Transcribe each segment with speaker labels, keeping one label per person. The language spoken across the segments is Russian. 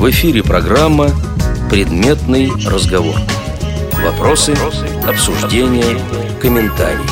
Speaker 1: В эфире программа «Предметный разговор». Вопросы, обсуждения, комментарии.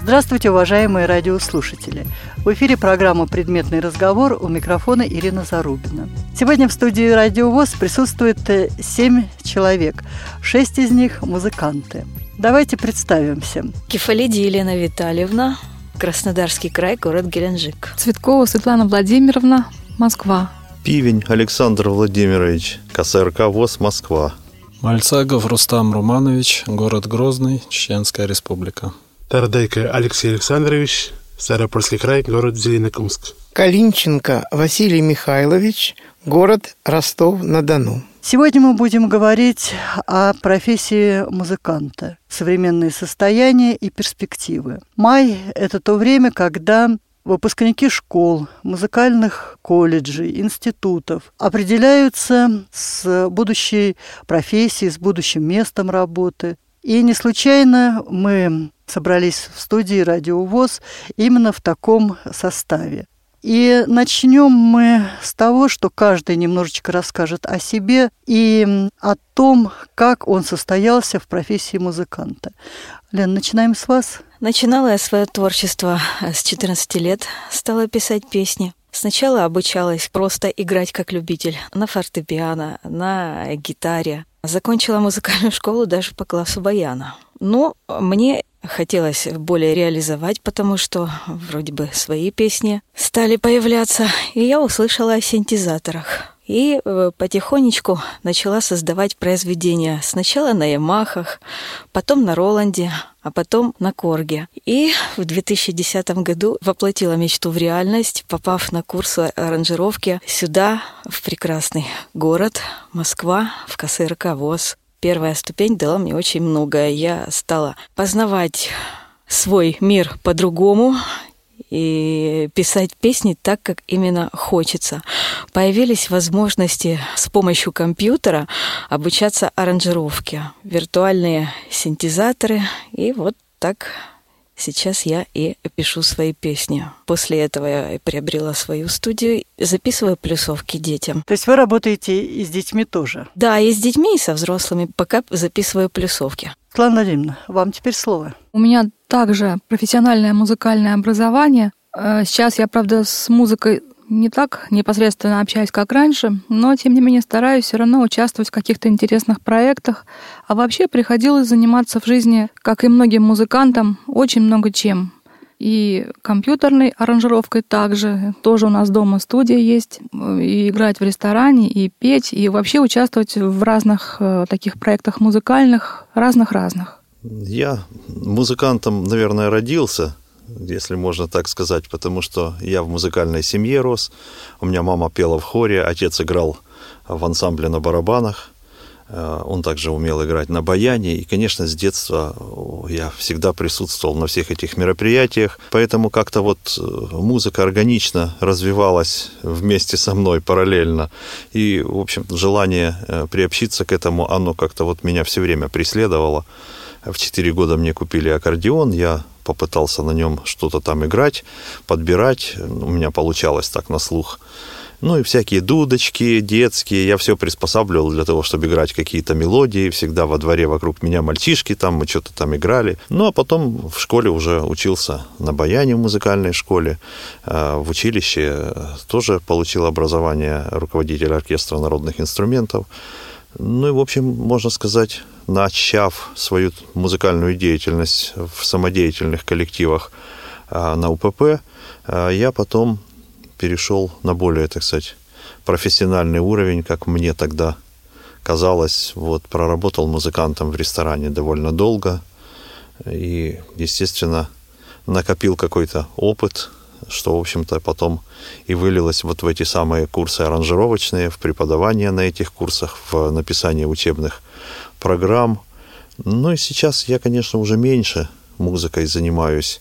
Speaker 2: Здравствуйте, уважаемые радиослушатели! В эфире программа «Предметный разговор» у микрофона Ирина Зарубина. Сегодня в студии «Радио ВОЗ» присутствует семь человек. Шесть из них – музыканты. Давайте представимся.
Speaker 3: Кефалиди Елена Витальевна, Краснодарский край, город Геленджик.
Speaker 4: Цветкова Светлана Владимировна, Москва.
Speaker 5: Пивень Александр Владимирович, КСРК ВОЗ, Москва.
Speaker 6: Мальцагов Рустам Романович, город Грозный, Чеченская республика.
Speaker 7: Тардайко Алексей Александрович, Ставропольский край, город Зеленокумск.
Speaker 8: Калинченко Василий Михайлович, город Ростов-на-Дону.
Speaker 2: Сегодня мы будем говорить о профессии музыканта, современные состояния и перспективы. Май – это то время, когда выпускники школ, музыкальных колледжей, институтов определяются с будущей профессией, с будущим местом работы. И не случайно мы собрались в студии «Радио ВОЗ» именно в таком составе. И начнем мы с того, что каждый немножечко расскажет о себе и о том, как он состоялся в профессии музыканта. Лен, начинаем с вас.
Speaker 3: Начинала я свое творчество с 14 лет, стала писать песни. Сначала обучалась просто играть как любитель на фортепиано, на гитаре. Закончила музыкальную школу даже по классу баяна. Но мне хотелось более реализовать, потому что вроде бы свои песни стали появляться, и я услышала о синтезаторах. И э, потихонечку начала создавать произведения. Сначала на Ямахах, потом на Роланде, а потом на Корге. И в 2010 году воплотила мечту в реальность, попав на курсы аранжировки сюда, в прекрасный город Москва, в КСРК ВОЗ. Первая ступень дала мне очень многое. Я стала познавать свой мир по-другому и писать песни так, как именно хочется. Появились возможности с помощью компьютера обучаться аранжировке, виртуальные синтезаторы, и вот так Сейчас я и пишу свои песни. После этого я приобрела свою студию, записываю плюсовки детям.
Speaker 2: То есть вы работаете и с детьми тоже?
Speaker 3: Да, и с детьми, и со взрослыми. Пока записываю плюсовки.
Speaker 2: Светлана Владимировна, вам теперь слово.
Speaker 4: У меня также профессиональное музыкальное образование. Э, сейчас я, правда, с музыкой не так непосредственно общаюсь, как раньше, но, тем не менее, стараюсь все равно участвовать в каких-то интересных проектах. А вообще приходилось заниматься в жизни, как и многим музыкантам, очень много чем. И компьютерной аранжировкой также. Тоже у нас дома студия есть. И играть в ресторане, и петь, и вообще участвовать в разных э, таких проектах музыкальных, разных-разных.
Speaker 5: Я музыкантом, наверное, родился – если можно так сказать, потому что я в музыкальной семье рос. У меня мама пела в хоре, отец играл в ансамбле на барабанах. Э, он также умел играть на баяне. И, конечно, с детства я всегда присутствовал на всех этих мероприятиях. Поэтому как-то вот э, музыка органично развивалась вместе со мной параллельно. И, в общем, желание э, приобщиться к этому, оно как-то вот меня все время преследовало. В 4 года мне купили аккордеон, я попытался на нем что-то там играть, подбирать. У меня получалось так на слух. Ну и всякие дудочки детские. Я все приспосабливал для того, чтобы играть какие-то мелодии. Всегда во дворе вокруг меня мальчишки там, мы что-то там играли. Ну а потом в школе уже учился на баяне в музыкальной школе. А в училище тоже получил образование руководителя оркестра народных инструментов. Ну и, в общем, можно сказать, начав свою музыкальную деятельность в самодеятельных коллективах а, на УПП, а, я потом перешел на более, так сказать, профессиональный уровень, как мне тогда казалось. Вот, проработал музыкантом в ресторане довольно долго и, естественно, накопил какой-то опыт, что, в общем-то, потом и вылилось вот в эти самые курсы аранжировочные, в преподавание на этих курсах, в написание учебных программ. Ну и сейчас я, конечно, уже меньше музыкой занимаюсь,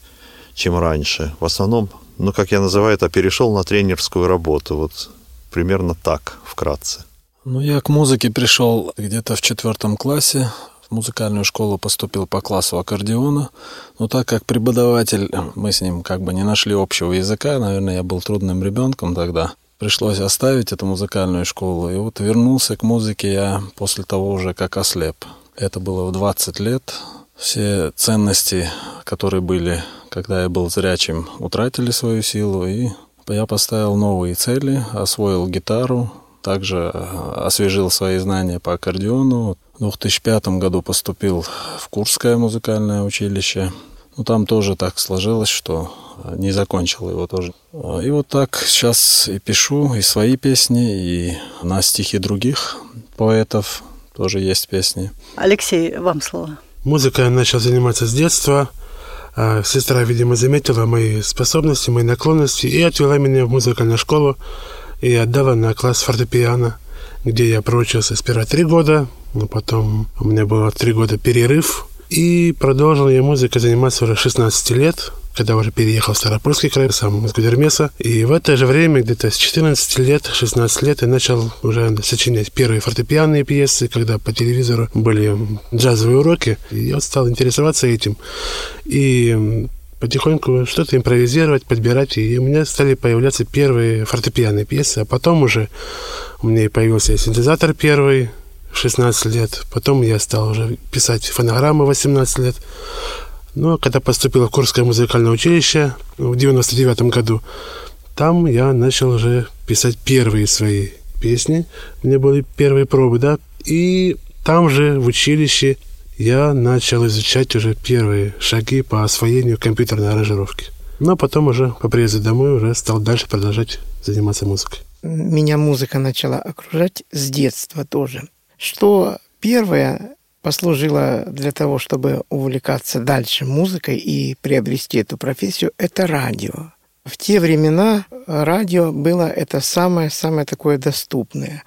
Speaker 5: чем раньше. В основном, ну, как я называю это, перешел на тренерскую работу. Вот примерно так, вкратце.
Speaker 6: Ну, я к музыке пришел где-то в четвертом классе в музыкальную школу поступил по классу аккордеона, но так как преподаватель, мы с ним как бы не нашли общего языка, наверное, я был трудным ребенком тогда, пришлось оставить эту музыкальную школу. И вот вернулся к музыке я после того уже как ослеп. Это было в 20 лет. Все ценности, которые были, когда я был зрячим, утратили свою силу. И я поставил новые цели, освоил гитару, также э, освежил свои знания по аккордеону. В 2005 году поступил в Курское музыкальное училище. Ну, там тоже так сложилось, что э, не закончил его тоже. Э, и вот так сейчас и пишу и свои песни, и на стихи других поэтов тоже есть песни.
Speaker 2: Алексей, вам слово.
Speaker 7: Музыкой я начал заниматься с детства. А сестра, видимо, заметила мои способности, мои наклонности и отвела меня в музыкальную школу и отдала на класс фортепиано, где я проучился сперва три года, но потом у меня было три года перерыв, и продолжил я музыкой заниматься уже 16 лет, когда уже переехал в Старопольский край, сам из Гудермеса. И в это же время, где-то с 14 лет, 16 лет, я начал уже сочинять первые фортепианные пьесы, когда по телевизору были джазовые уроки. И я стал интересоваться этим. И потихоньку что-то импровизировать, подбирать. И у меня стали появляться первые фортепианные пьесы. А потом уже у меня появился синтезатор первый, 16 лет. Потом я стал уже писать фонограммы 18 лет. Но когда поступил в Курское музыкальное училище в 99 году, там я начал уже писать первые свои песни. У меня были первые пробы, да. И там же, в училище, я начал изучать уже первые шаги по освоению компьютерной аранжировки. Но потом уже по приезду домой уже стал дальше продолжать заниматься музыкой.
Speaker 8: Меня музыка начала окружать с детства тоже что первое послужило для того, чтобы увлекаться дальше музыкой и приобрести эту профессию, это радио. В те времена радио было это самое-самое такое доступное.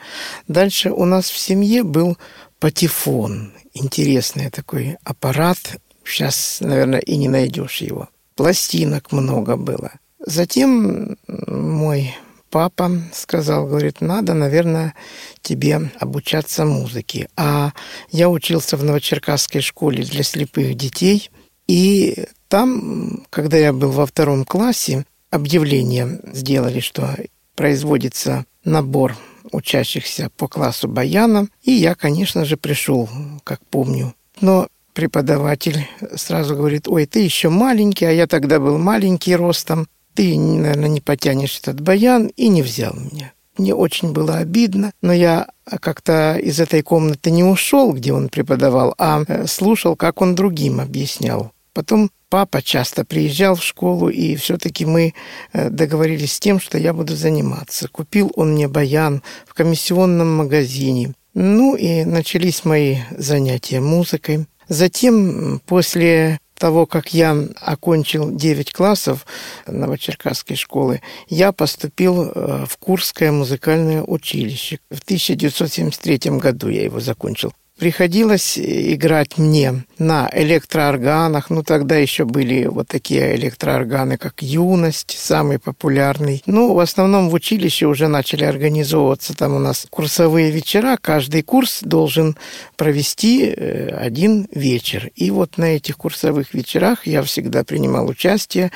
Speaker 8: Дальше у нас в семье был патефон, интересный такой аппарат. Сейчас, наверное, и не найдешь его. Пластинок много было. Затем мой папа сказал, говорит, надо, наверное, тебе обучаться музыке. А я учился в Новочеркасской школе для слепых детей, и там, когда я был во втором классе, объявление сделали, что производится набор учащихся по классу баяна, и я, конечно же, пришел, как помню. Но преподаватель сразу говорит, ой, ты еще маленький, а я тогда был маленький ростом, ты, наверное, не потянешь этот баян, и не взял меня. Мне очень было обидно, но я как-то из этой комнаты не ушел, где он преподавал, а э, слушал, как он другим объяснял. Потом папа часто приезжал в школу, и все-таки мы э, договорились с тем, что я буду заниматься. Купил он мне баян в комиссионном магазине. Ну и начались мои занятия музыкой. Затем, после того, как я окончил 9 классов Новочеркасской школы, я поступил э, в Курское музыкальное училище. В 1973 году я его закончил приходилось играть мне на электроорганах. Ну, тогда еще были вот такие электроорганы, как «Юность», самый популярный. Ну, в основном в училище уже начали организовываться там у нас курсовые вечера. Каждый курс должен провести э, один вечер. И вот на этих курсовых вечерах я всегда принимал участие,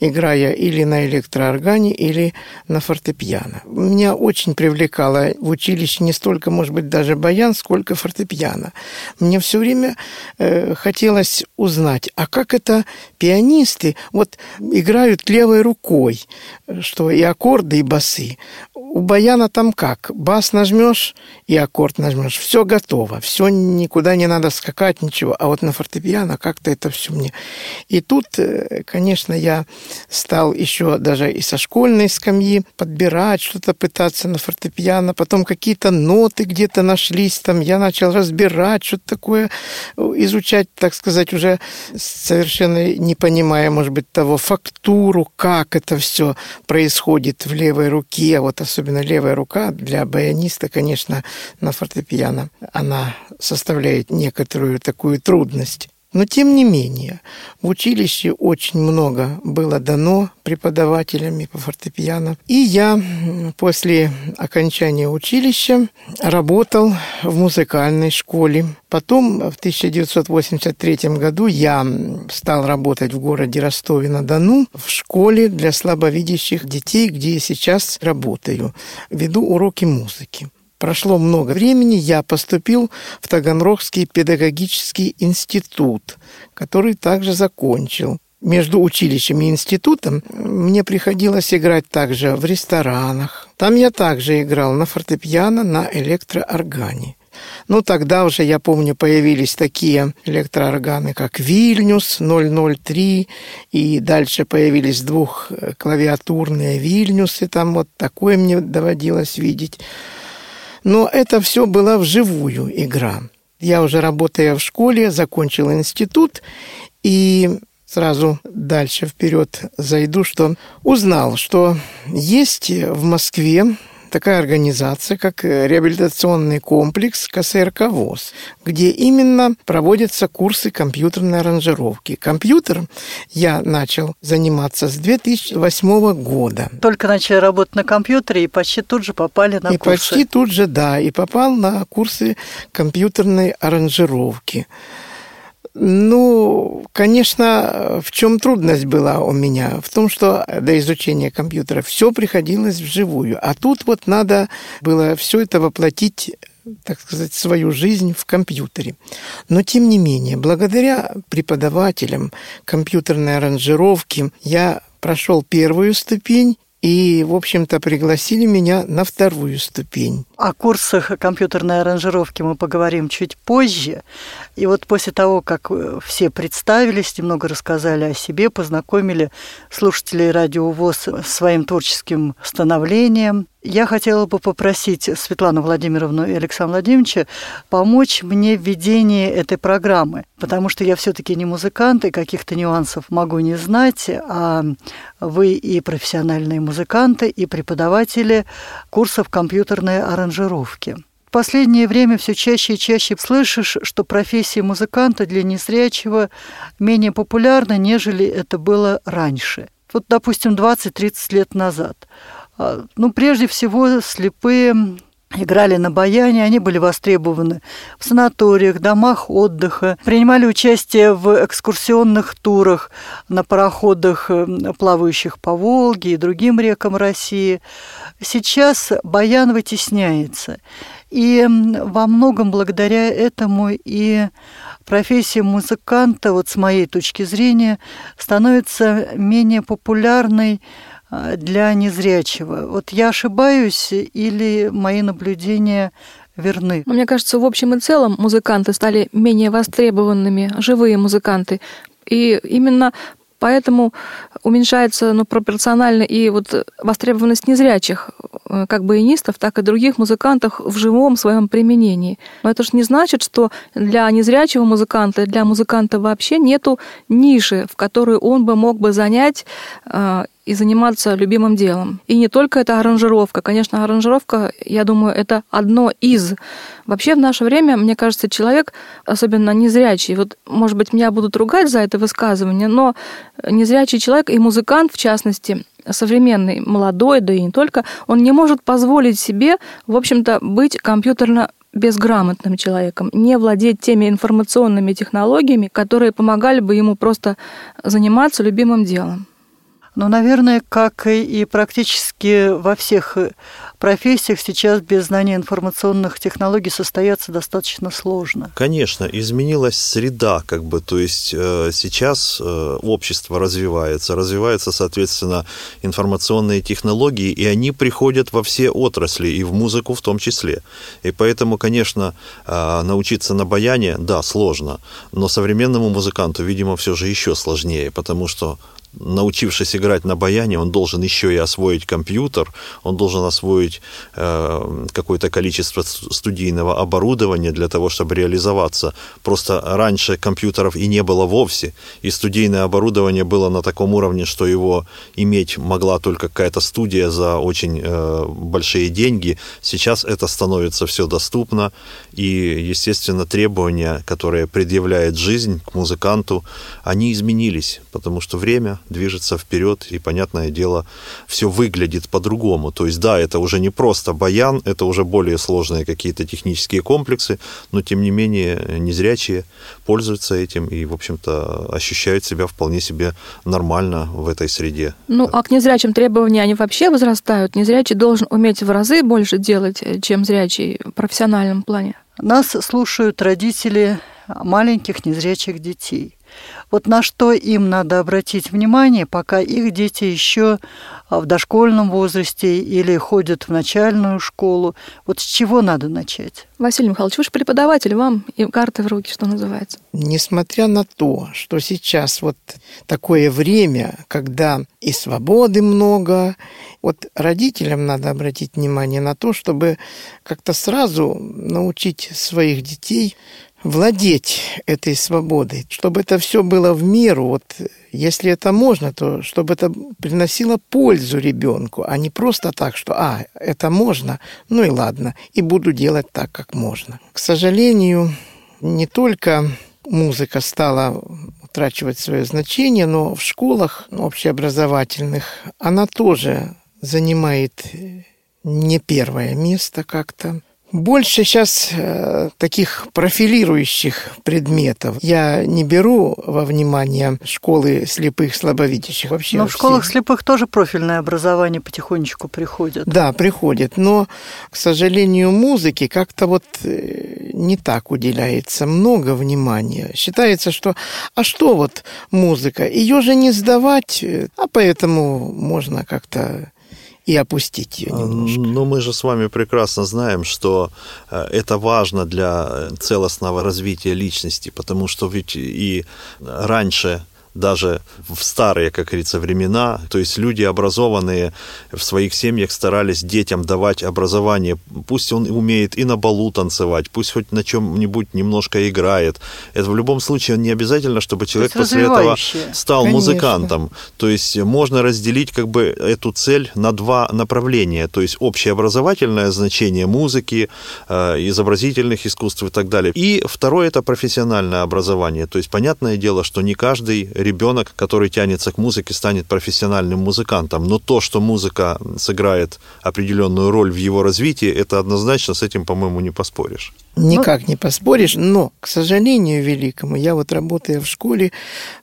Speaker 8: играя или на электрооргане, или на фортепиано. Меня очень привлекало в училище не столько, может быть, даже баян, сколько фортепиано фортепиано. Мне все время э, хотелось узнать, а как это пианисты вот играют левой рукой, что и аккорды, и басы. У баяна там как? Бас нажмешь и аккорд нажмешь. Все готово. Все никуда не надо скакать, ничего. А вот на фортепиано как-то это все мне. И тут, э, конечно, я стал еще даже и со школьной скамьи подбирать, что-то пытаться на фортепиано. Потом какие-то ноты где-то нашлись там. Я начал разбирать, что-то такое изучать, так сказать, уже совершенно не понимая, может быть, того фактуру, как это все происходит в левой руке, вот особенно особенно левая рука для баяниста, конечно, на фортепиано, она составляет некоторую такую трудность. Но тем не менее, в училище очень много было дано преподавателями по фортепиано. И я после окончания училища работал в музыкальной школе. Потом в 1983 году я стал работать в городе Ростове-на-Дону в школе для слабовидящих детей, где я сейчас работаю. Веду уроки музыки. Прошло много времени, я поступил в Таганрогский педагогический институт, который также закончил. Между училищем и институтом мне приходилось играть также в ресторанах. Там я также играл на фортепиано, на электрооргане. Ну, тогда уже, я помню, появились такие электроорганы, как Вильнюс 003, и дальше появились двухклавиатурные Вильнюсы, там вот такое мне доводилось видеть. Но это все была вживую игра. Я уже работая в школе, закончил институт, и сразу дальше вперед зайду, что узнал, что есть в Москве такая организация, как э, реабилитационный комплекс КСРК ВОЗ, где именно проводятся курсы компьютерной аранжировки. Компьютер я начал заниматься с 2008 года.
Speaker 2: Только начали работать на компьютере и почти тут же попали на
Speaker 8: и
Speaker 2: курсы.
Speaker 8: И почти тут же, да, и попал на курсы компьютерной аранжировки. Ну, конечно, в чем трудность была у меня? В том, что до изучения компьютера все приходилось вживую. А тут вот надо было все это воплотить так сказать, свою жизнь в компьютере. Но, тем не менее, благодаря преподавателям компьютерной аранжировки я прошел первую ступень и, в общем-то, пригласили меня на вторую ступень.
Speaker 2: О курсах компьютерной аранжировки мы поговорим чуть позже. И вот после того, как э, все представились, немного рассказали о себе, познакомили слушателей радио ВОЗ своим творческим становлением, я хотела бы попросить Светлану Владимировну и Александра Владимировича помочь мне в ведении этой программы, потому что я все-таки не музыкант и каких-то нюансов могу не знать, а вы и профессиональные музыканты, и преподаватели курсов компьютерной аранжировки. В последнее время все чаще и чаще слышишь, что профессия музыканта для незрячего менее популярна, нежели это было раньше. Вот, допустим, 20-30 лет назад. А, ну, прежде всего, слепые играли на баяне, они были востребованы в санаториях, домах отдыха, принимали участие в экскурсионных турах на пароходах, э, плавающих по Волге и другим рекам России. Сейчас баян вытесняется. И во многом благодаря этому и профессия музыканта, вот с моей точки зрения, становится менее популярной для незрячего. Вот я ошибаюсь или мои наблюдения верны?
Speaker 4: Мне кажется, в общем и целом музыканты стали менее востребованными, живые музыканты. И именно Поэтому уменьшается ну, пропорционально и вот востребованность незрячих, э, как баянистов, так и других музыкантов в живом своем применении. Но это же не значит, что для незрячего музыканта, для музыканта вообще нету ниши, в которую он бы мог бы занять э, и заниматься любимым делом. И не только это аранжировка. Конечно, аранжировка, я думаю, это одно из. Вообще в наше время, мне кажется, человек, особенно незрячий, вот, может быть, меня будут ругать за это высказывание, но незрячий человек и музыкант, в частности, современный, молодой, да и не только, он не может позволить себе, в общем-то, быть компьютерно безграмотным человеком, не владеть теми информационными технологиями, которые помогали бы ему просто заниматься любимым делом.
Speaker 2: Ну, наверное, как и практически во всех профессиях сейчас без знания информационных технологий состояться достаточно сложно.
Speaker 5: Конечно, изменилась среда, как бы, то есть э, сейчас э, общество развивается, развиваются, соответственно, информационные технологии, и они приходят во все отрасли, и в музыку в том числе. И поэтому, конечно, э, научиться на баяне, да, сложно, но современному музыканту, видимо, все же еще сложнее, потому что научившись играть на баяне, он должен еще и освоить компьютер, он должен освоить э, какое-то количество студийного оборудования для того, чтобы реализоваться. Просто раньше компьютеров и не было вовсе, и студийное оборудование было на таком уровне, что его иметь могла только какая-то студия за очень э, большие деньги. Сейчас это становится все доступно, и, естественно, требования, которые предъявляет жизнь к музыканту, они изменились, потому что время движется вперед, и, понятное дело, все выглядит по-другому. То есть, да, это уже не просто баян, это уже более сложные какие-то технические комплексы, но, тем не менее, незрячие пользуются этим и, в общем-то, ощущают себя вполне себе нормально в этой среде.
Speaker 4: Ну, а к незрячим требования, они вообще возрастают? Незрячий должен уметь в разы больше делать, чем зрячий в профессиональном плане?
Speaker 2: Нас слушают родители маленьких незрячих детей. Вот на что им надо обратить внимание, пока их дети еще в дошкольном возрасте или ходят в начальную школу. Вот с чего надо начать?
Speaker 4: Василий Михайлович, вы же преподаватель, вам и карты в руки, что называется.
Speaker 8: Несмотря на то, что сейчас вот такое время, когда и свободы много, вот родителям надо обратить внимание на то, чтобы как-то сразу научить своих детей владеть этой свободой, чтобы это все было в меру, вот если это можно, то чтобы это приносило пользу ребенку, а не просто так, что, а, это можно, ну и ладно, и буду делать так, как можно. К сожалению, не только музыка стала утрачивать свое значение, но в школах общеобразовательных она тоже занимает не первое место как-то. Больше сейчас э, таких профилирующих предметов. Я не беру во внимание школы слепых слабовидящих вообще.
Speaker 2: Но в школах все. слепых тоже профильное образование потихонечку приходит.
Speaker 8: Да, приходит. Но, к сожалению, музыке как-то вот э, не так уделяется много внимания. Считается, что а что вот музыка? Ее же не сдавать, э, а поэтому можно как-то и опустить ее немножко.
Speaker 5: Но мы же с вами прекрасно знаем, что э, это важно для целостного развития личности, потому что ведь и раньше даже в старые, как говорится, времена. То есть люди образованные в своих семьях старались детям давать образование. Пусть он умеет и на балу танцевать, пусть хоть на чем-нибудь немножко играет. Это в любом случае не обязательно, чтобы человек после этого стал Конечно. музыкантом. То есть можно разделить как бы эту цель на два направления. То есть общеобразовательное значение музыки, э, изобразительных искусств и так далее. И второе это профессиональное образование. То есть понятное дело, что не каждый ребенок, который тянется к музыке, станет профессиональным музыкантом. Но то, что музыка сыграет определенную роль в его развитии, это однозначно с этим, по-моему, не поспоришь.
Speaker 8: Никак не поспоришь, но, к сожалению великому, я вот работая в школе,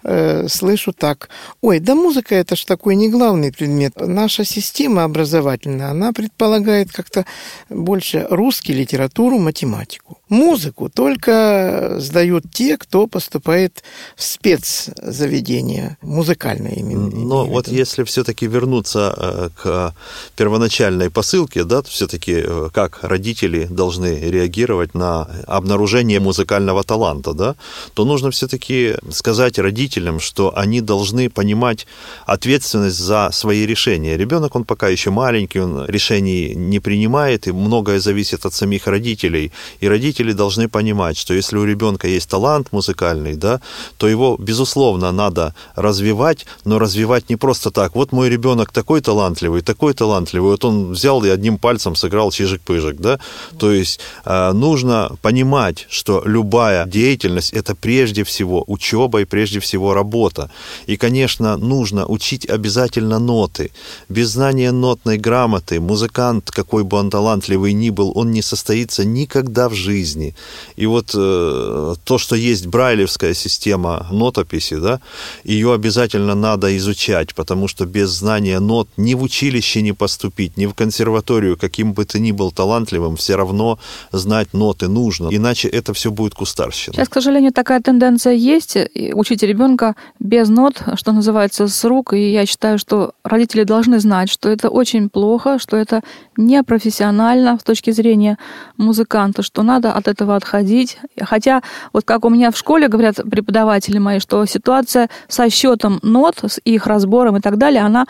Speaker 8: э, слышу так, ой, да музыка это ж такой не главный предмет. Наша система образовательная, она предполагает как-то больше русский, литературу, математику. Музыку только сдают те, кто поступает в спецзаведение, музыкальное именно.
Speaker 5: Но вот если все-таки вернуться э, к первоначальной посылке, да, все-таки э, как родители должны реагировать на на обнаружение музыкального таланта, да, то нужно все-таки сказать родителям, что они должны понимать ответственность за свои решения. Ребенок, он пока еще маленький, он решений не принимает, и многое зависит от самих родителей. И родители должны понимать, что если у ребенка есть талант музыкальный, да, то его, безусловно, надо развивать, но развивать не просто так. Вот мой ребенок такой талантливый, такой талантливый, вот он взял и одним пальцем сыграл чижик-пыжик, да, то есть э, нужно нужно понимать, что любая деятельность – это прежде всего учеба и прежде всего работа. И, конечно, нужно учить обязательно ноты. Без знания нотной грамоты музыкант, какой бы он талантливый ни был, он не состоится никогда в жизни. И вот э, то, что есть брайлевская система нотописи, да, ее обязательно надо изучать, потому что без знания нот ни в училище не поступить, ни в консерваторию, каким бы ты ни был талантливым, все равно знать ноты грамоты нужно, иначе это все будет кустарщина.
Speaker 4: Сейчас, к сожалению, такая тенденция есть. Учить ребенка без нот, что называется, с рук. И я считаю, что родители должны знать, что это очень плохо, что это непрофессионально с точки зрения музыканта, что надо от этого отходить. Хотя, вот как у меня в школе говорят преподаватели мои, что ситуация со счетом нот, с их разбором и так далее, она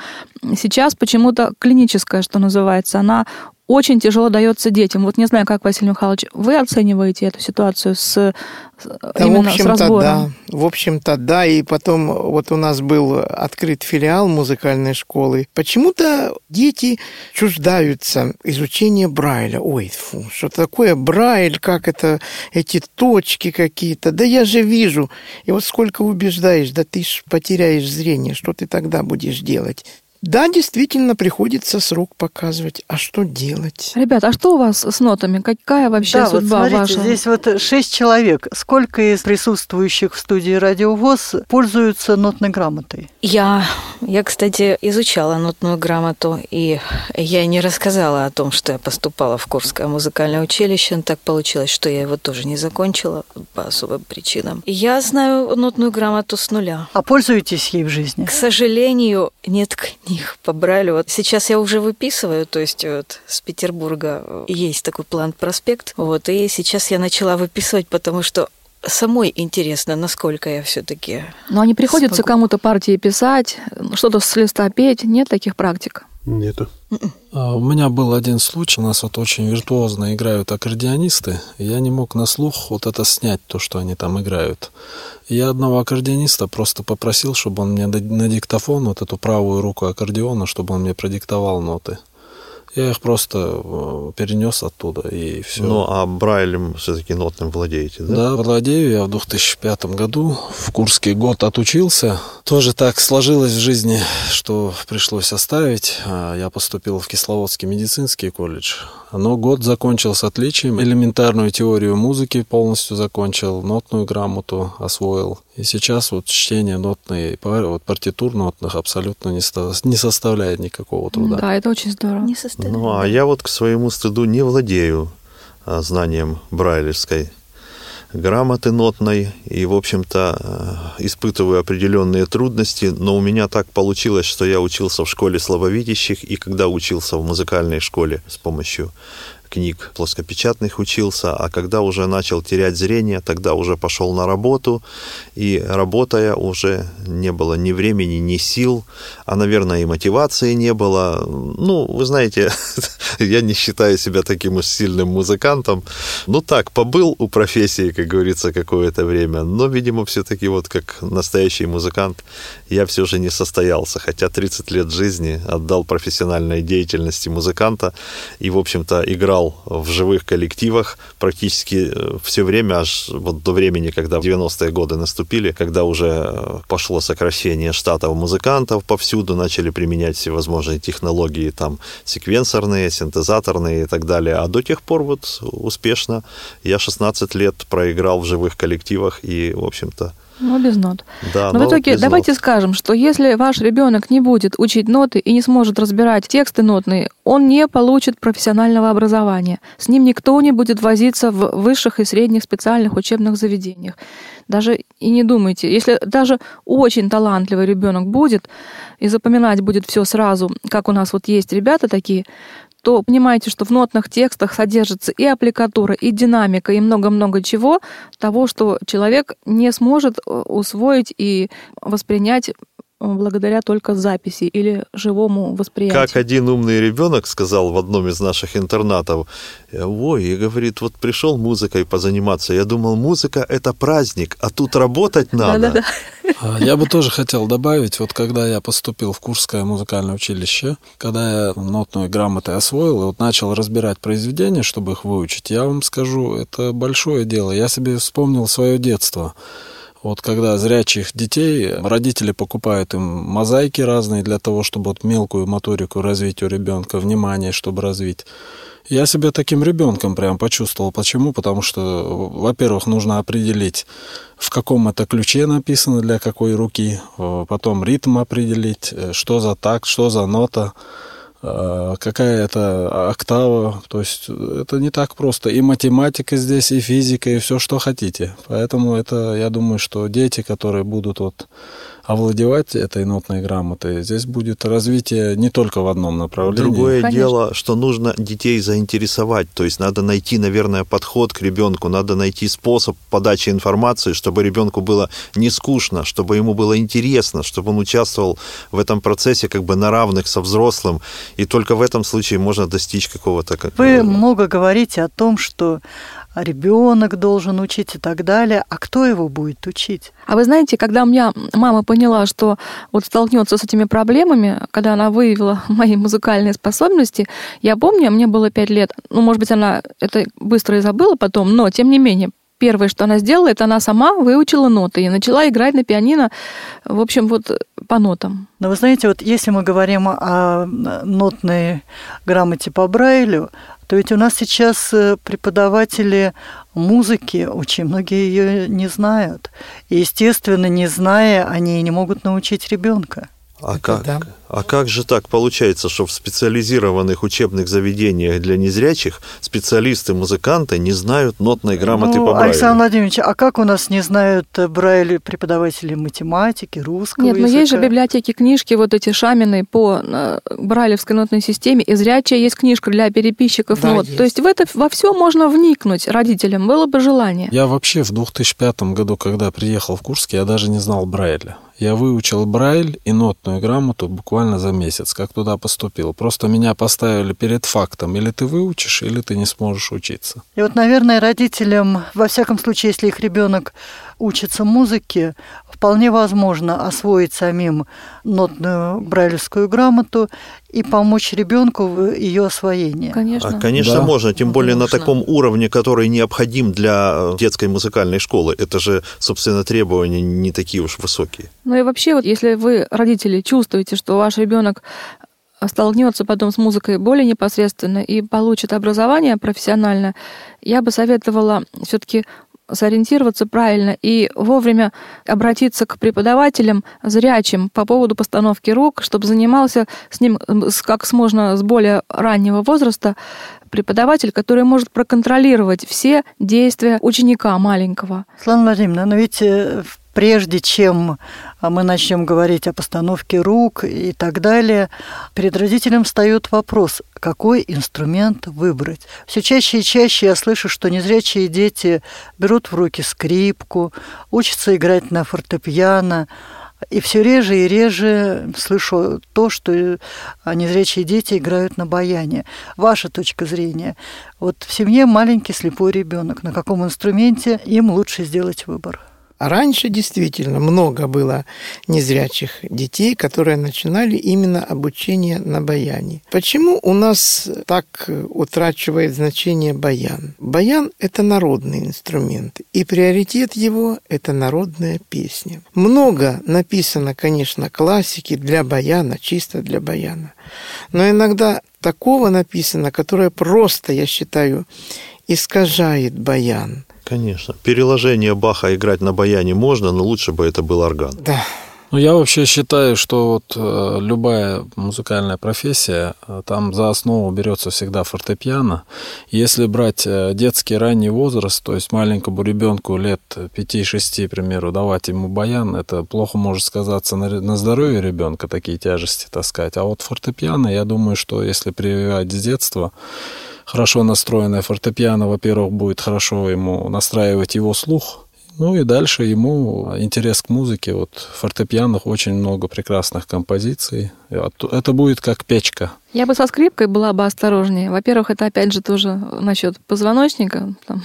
Speaker 4: сейчас почему-то клиническая, что называется. Она очень тяжело дается детям. Вот не знаю, как, Василий Михайлович, вы оцениваете эту ситуацию с
Speaker 8: да, именно в общем-то, с разбором? Да, в общем-то, да. И потом вот у нас был открыт филиал музыкальной школы. Почему-то дети чуждаются изучения Брайля. Ой, фу, что такое Брайль, как это, эти точки какие-то. Да я же вижу. И вот сколько убеждаешь, да ты ж потеряешь зрение, что ты тогда будешь делать? Да, действительно, приходится срок показывать. А что делать?
Speaker 4: Ребята, а что у вас с нотами? Какая вообще
Speaker 2: да,
Speaker 4: судьба
Speaker 2: вот смотрите,
Speaker 4: ваша?
Speaker 2: Здесь вот шесть человек. Сколько из присутствующих в студии Радиовоз пользуются нотной грамотой?
Speaker 3: Я, я, кстати, изучала нотную грамоту, и я не рассказала о том, что я поступала в Курское музыкальное училище. Так получилось, что я его тоже не закончила по особым причинам. Я знаю нотную грамоту с нуля.
Speaker 2: А пользуетесь ей в жизни?
Speaker 3: К сожалению, нет книг них по Брайлю. Вот сейчас я уже выписываю, то есть вот с Петербурга есть такой план проспект, вот, и сейчас я начала выписывать, потому что самой интересно, насколько я все-таки.
Speaker 4: Но не приходится смогу... кому-то партии писать, что-то с листа петь, нет таких практик?
Speaker 7: Нету.
Speaker 6: А, у меня был один случай. У нас вот очень виртуозно играют аккордеонисты. Я не мог на слух вот это снять, то, что они там играют. Я одного аккордеониста просто попросил, чтобы он мне на диктофон, вот эту правую руку аккордеона, чтобы он мне продиктовал ноты. Я их просто э, перенес оттуда, и все.
Speaker 5: Ну, а Брайлем все-таки нотным владеете, да?
Speaker 6: Да, владею. Я в 2005 году в Курский год отучился. Тоже так сложилось в жизни, что пришлось оставить. А, я поступил в Кисловодский медицинский колледж. Но год закончил с отличием. Элементарную теорию музыки полностью закончил, нотную грамоту освоил. И сейчас вот чтение нотной, вот партитур нотных абсолютно не, не составляет никакого труда.
Speaker 4: Да, это очень здорово.
Speaker 3: Не составляет.
Speaker 5: Ну, а я вот к своему стыду не владею а, знанием брайлевской грамоты нотной и, в общем-то, э, испытываю определенные трудности, но у меня так получилось, что я учился в школе слабовидящих, и когда учился в музыкальной школе с помощью книг плоскопечатных учился, а когда уже начал терять зрение, тогда уже пошел на работу, и работая уже не было ни времени, ни сил, а, наверное, и мотивации не было. Ну, вы знаете, я не считаю себя таким уж сильным музыкантом. Ну так, побыл у профессии, как говорится, какое-то время, но, видимо, все-таки вот как настоящий музыкант я все же не состоялся, хотя 30 лет жизни отдал профессиональной деятельности музыканта и, в общем-то, играл играл в живых коллективах практически э, все время, аж вот до времени, когда 90-е годы наступили, когда уже э, пошло сокращение штатов музыкантов повсюду, начали применять всевозможные технологии, там, секвенсорные, синтезаторные и так далее. А до тех пор вот успешно я 16 лет проиграл в живых коллективах и, в общем-то,
Speaker 4: ну, без нот.
Speaker 5: Да,
Speaker 4: но, но в итоге давайте нот. скажем, что если ваш ребенок не будет учить ноты и не сможет разбирать тексты нотные, он не получит профессионального образования. С ним никто не будет возиться в высших и средних специальных учебных заведениях. Даже и не думайте, если даже очень талантливый ребенок будет и запоминать будет все сразу, как у нас вот есть ребята такие, то понимаете, что в нотных текстах содержится и аппликатура, и динамика, и много-много чего, того, что человек не сможет э, усвоить и воспринять благодаря только записи или живому восприятию.
Speaker 5: Как один умный ребенок сказал в одном из наших интернатов, ой, и говорит, вот пришел музыкой позаниматься, я думал, музыка это праздник, а тут работать надо.
Speaker 4: Да-да-да.
Speaker 6: А, я бы тоже хотел добавить, вот когда я поступил в Курское музыкальное училище, когда я нотную грамоту освоил и вот начал разбирать произведения, чтобы их выучить, я вам скажу, это большое дело. Я себе вспомнил свое детство. Вот когда зрячих детей, родители покупают им мозаики разные для того, чтобы вот мелкую моторику развить у ребенка, внимание, чтобы развить. Я себя таким ребенком прям почувствовал. Почему? Потому что, во-первых, нужно определить, в каком это ключе написано, для какой руки, потом ритм определить, э, что за такт, что за нота. А, какая это октава. То есть это не так просто. И математика здесь, и физика, и все, что хотите. Поэтому это, я думаю, что дети, которые будут вот овладевать этой нотной грамотой, здесь будет развитие не только в одном направлении.
Speaker 5: Другое Конечно. дело, что нужно детей заинтересовать, то есть надо найти, наверное, подход к ребенку, надо найти способ подачи информации, чтобы ребенку было не скучно, чтобы ему было интересно, чтобы он участвовал в этом процессе как бы на равных со взрослым, и только в этом случае можно достичь какого-то...
Speaker 2: Вы много говорите о том, что ребенок должен учить и так далее. А кто его будет учить?
Speaker 4: А вы знаете, когда у меня мама поняла, что вот столкнется с этими проблемами, когда она выявила мои музыкальные способности, я помню, мне было пять лет, ну, может быть, она это быстро и забыла потом, но, тем не менее, первое, что она сделала, это она сама выучила ноты и начала играть на пианино, в общем, вот по нотам.
Speaker 2: Но вы знаете, вот если мы говорим о нотной грамоте по Брайлю, то ведь у нас сейчас э, преподаватели музыки, очень многие ее не знают. И, естественно, не зная, они не могут научить ребенка.
Speaker 5: А как, да. а как же так получается, что в специализированных учебных заведениях для незрячих специалисты-музыканты не знают нотной грамоты ну, по Брайлю?
Speaker 2: Александр Владимирович, а как у нас не знают э, Брайлю преподаватели математики, русского
Speaker 4: Нет,
Speaker 2: языка?
Speaker 4: но есть же библиотеки, книжки вот эти шамины по э, брайлевской нотной системе, и зрячая есть книжка для переписчиков да, нот. Есть. То есть в это во все можно вникнуть родителям, было бы желание.
Speaker 6: Я вообще в 2005 году, когда приехал в Курск, я даже не знал Брайля. Я выучил Брайль и нотную грамоту буквально за месяц, как туда поступил. Просто меня поставили перед фактом. Или ты выучишь, или ты не сможешь учиться.
Speaker 2: И вот, наверное, родителям, во всяком случае, если их ребенок учится музыке, вполне возможно освоить самим нотную брайлевскую грамоту и помочь ребенку в ее освоении.
Speaker 5: Конечно, а, конечно да. можно, тем более на таком уровне, который необходим для э, детской музыкальной школы. Это же, собственно, требования не такие уж высокие.
Speaker 4: Ну и вообще, вот если вы, родители, чувствуете, что ваш ребенок столкнется потом с музыкой более непосредственно и получит образование профессиональное, я бы советовала все-таки сориентироваться правильно и вовремя обратиться к преподавателям зрячим по поводу постановки рук, чтобы занимался с ним как можно с более раннего возраста преподаватель, который может проконтролировать все действия ученика маленького.
Speaker 2: Слава Владимировна, но ведь э, прежде чем мы начнем говорить о постановке рук и так далее, перед родителем встает вопрос, какой инструмент выбрать. Все чаще и чаще я слышу, что незрячие дети берут в руки скрипку, учатся играть на фортепиано, и все реже и реже слышу то, что незрячие дети играют на баяне. Ваша точка зрения. Вот в семье маленький слепой ребенок. На каком инструменте им лучше сделать выбор?
Speaker 8: Раньше действительно много было незрячих детей, которые начинали именно обучение на баяне. Почему у нас так утрачивает значение баян? Баян – это народный инструмент, и приоритет его – это народная песня. Много написано, конечно, классики для баяна, чисто для баяна. Но иногда такого написано, которое просто, я считаю, искажает баян.
Speaker 5: Конечно. Переложение Баха играть на баяне можно, но лучше бы это был орган.
Speaker 8: Да.
Speaker 6: Ну, я вообще считаю, что вот э, любая музыкальная профессия, э, там за основу берется всегда фортепиано. Если брать э, детский ранний возраст, то есть маленькому ребенку лет 5-6, к примеру, давать ему баян, это плохо может сказаться на, на здоровье ребенка, такие тяжести таскать. А вот фортепиано, я думаю, что если прививать с детства, хорошо настроенное фортепиано, во-первых, будет хорошо ему настраивать его слух, ну и дальше ему интерес к музыке. Вот в фортепианах очень много прекрасных композиций. Это будет как печка.
Speaker 4: Я бы со скрипкой была бы осторожнее. Во-первых, это опять же тоже насчет позвоночника.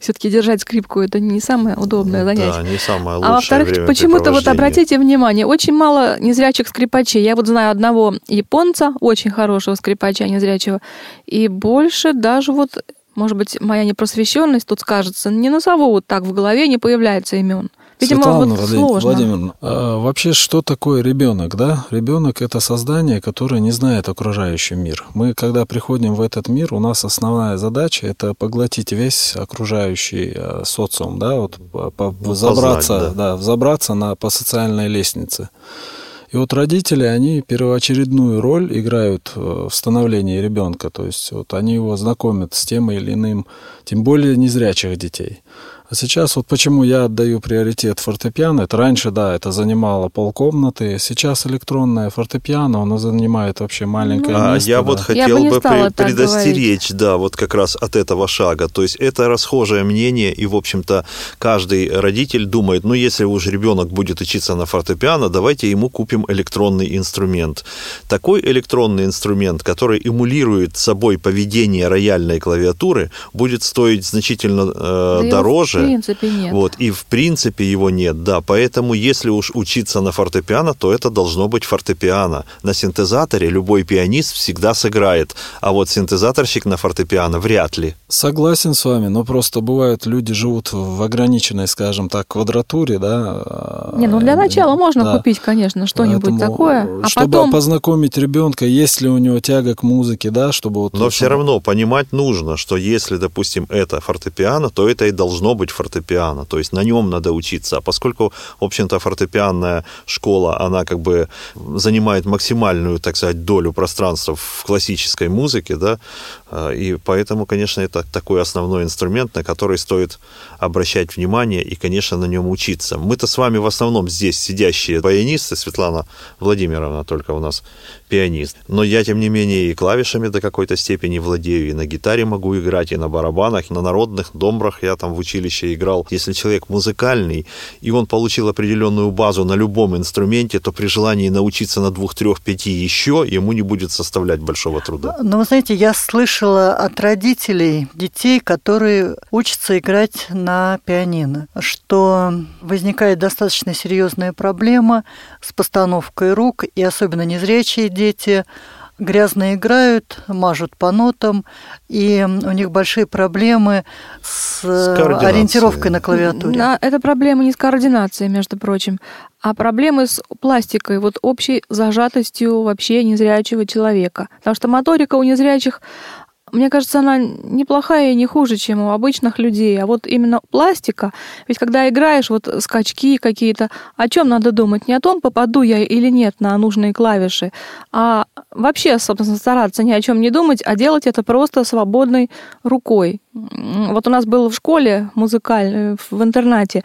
Speaker 4: Все-таки держать скрипку это не самое удобное занятие.
Speaker 5: Да, не самое лучшее.
Speaker 4: А во-вторых, почему-то вот обратите внимание, очень мало незрячих скрипачей. Я вот знаю одного японца, очень хорошего скрипача незрячего, и больше даже вот может быть, моя непросвещенность тут скажется, не назову вот так в голове, не появляется имен.
Speaker 6: Видимо, Светлана вот сложно. Владимировна, а вообще что такое ребенок, да? Ребенок это создание, которое не знает окружающий мир. Мы, когда приходим в этот мир, у нас основная задача это поглотить весь окружающий э, социум, да, вот по, по, ну, взобраться, познать, да. да, взобраться на по социальной лестнице. И вот родители, они первоочередную роль играют в становлении ребенка. То есть вот они его знакомят с тем или иным, тем более незрячих детей. А сейчас вот почему я отдаю приоритет фортепиано. Это раньше, да, это занимало полкомнаты. Сейчас электронное фортепиано, оно занимает вообще маленькое
Speaker 5: а
Speaker 6: место.
Speaker 5: Я
Speaker 6: да.
Speaker 5: вот хотел бы предостеречь, да, вот как раз от этого шага. То есть это расхожее мнение, и, в общем-то, каждый родитель думает, ну, если уж ребенок будет учиться на фортепиано, давайте ему купим электронный инструмент. Такой электронный инструмент, который эмулирует собой поведение рояльной клавиатуры, будет стоить значительно э, да дороже,
Speaker 4: в принципе нет.
Speaker 5: Вот, и в принципе его нет, да. Поэтому если уж учиться на фортепиано, то это должно быть фортепиано. На синтезаторе любой пианист всегда сыграет, а вот синтезаторщик на фортепиано вряд ли.
Speaker 6: Согласен с вами, но просто бывают люди живут в ограниченной, скажем так, квадратуре, да.
Speaker 4: Не, ну для начала можно да. купить, конечно, что-нибудь такое,
Speaker 6: а чтобы
Speaker 4: потом...
Speaker 6: познакомить ребенка, есть ли у него тяга к музыке, да, чтобы вот.
Speaker 5: Но все равно понимать нужно, что если, допустим, это фортепиано, то это и должно быть быть фортепиано, то есть на нем надо учиться. А поскольку, в общем-то, фортепианная школа, она как бы занимает максимальную, так сказать, долю пространства в классической музыке, да, э, и поэтому, конечно, это такой основной инструмент, на который стоит обращать внимание и, конечно, на нем учиться. Мы-то с вами в основном здесь сидящие баянисты, Светлана Владимировна только у нас пианист. Но я, тем не менее, и клавишами до какой-то степени владею, и на гитаре могу играть, и на барабанах, и на народных домбрах я там в училище играл. Если человек музыкальный, и он получил определенную базу на любом инструменте, то при желании научиться на двух, трех, пяти еще, ему не будет составлять большого труда.
Speaker 2: Но вы знаете, я слышала от родителей детей, которые учатся играть на пианино, что возникает достаточно серьезная проблема с постановкой рук, и особенно незрячие дети грязно играют, мажут по нотам, и у них большие проблемы с, с ориентировкой на клавиатуре.
Speaker 4: Да, это проблемы не с координацией, между прочим, а проблемы с пластикой, вот общей зажатостью вообще незрячего человека. Потому что моторика у незрячих мне кажется, она неплохая и не хуже, чем у обычных людей. А вот именно пластика, ведь когда играешь, вот скачки какие-то, о чем надо думать? Не о том, попаду я или нет на нужные клавиши, а вообще, собственно, стараться ни о чем не думать, а делать это просто свободной рукой. Вот у нас был в школе музыкальной, в интернате,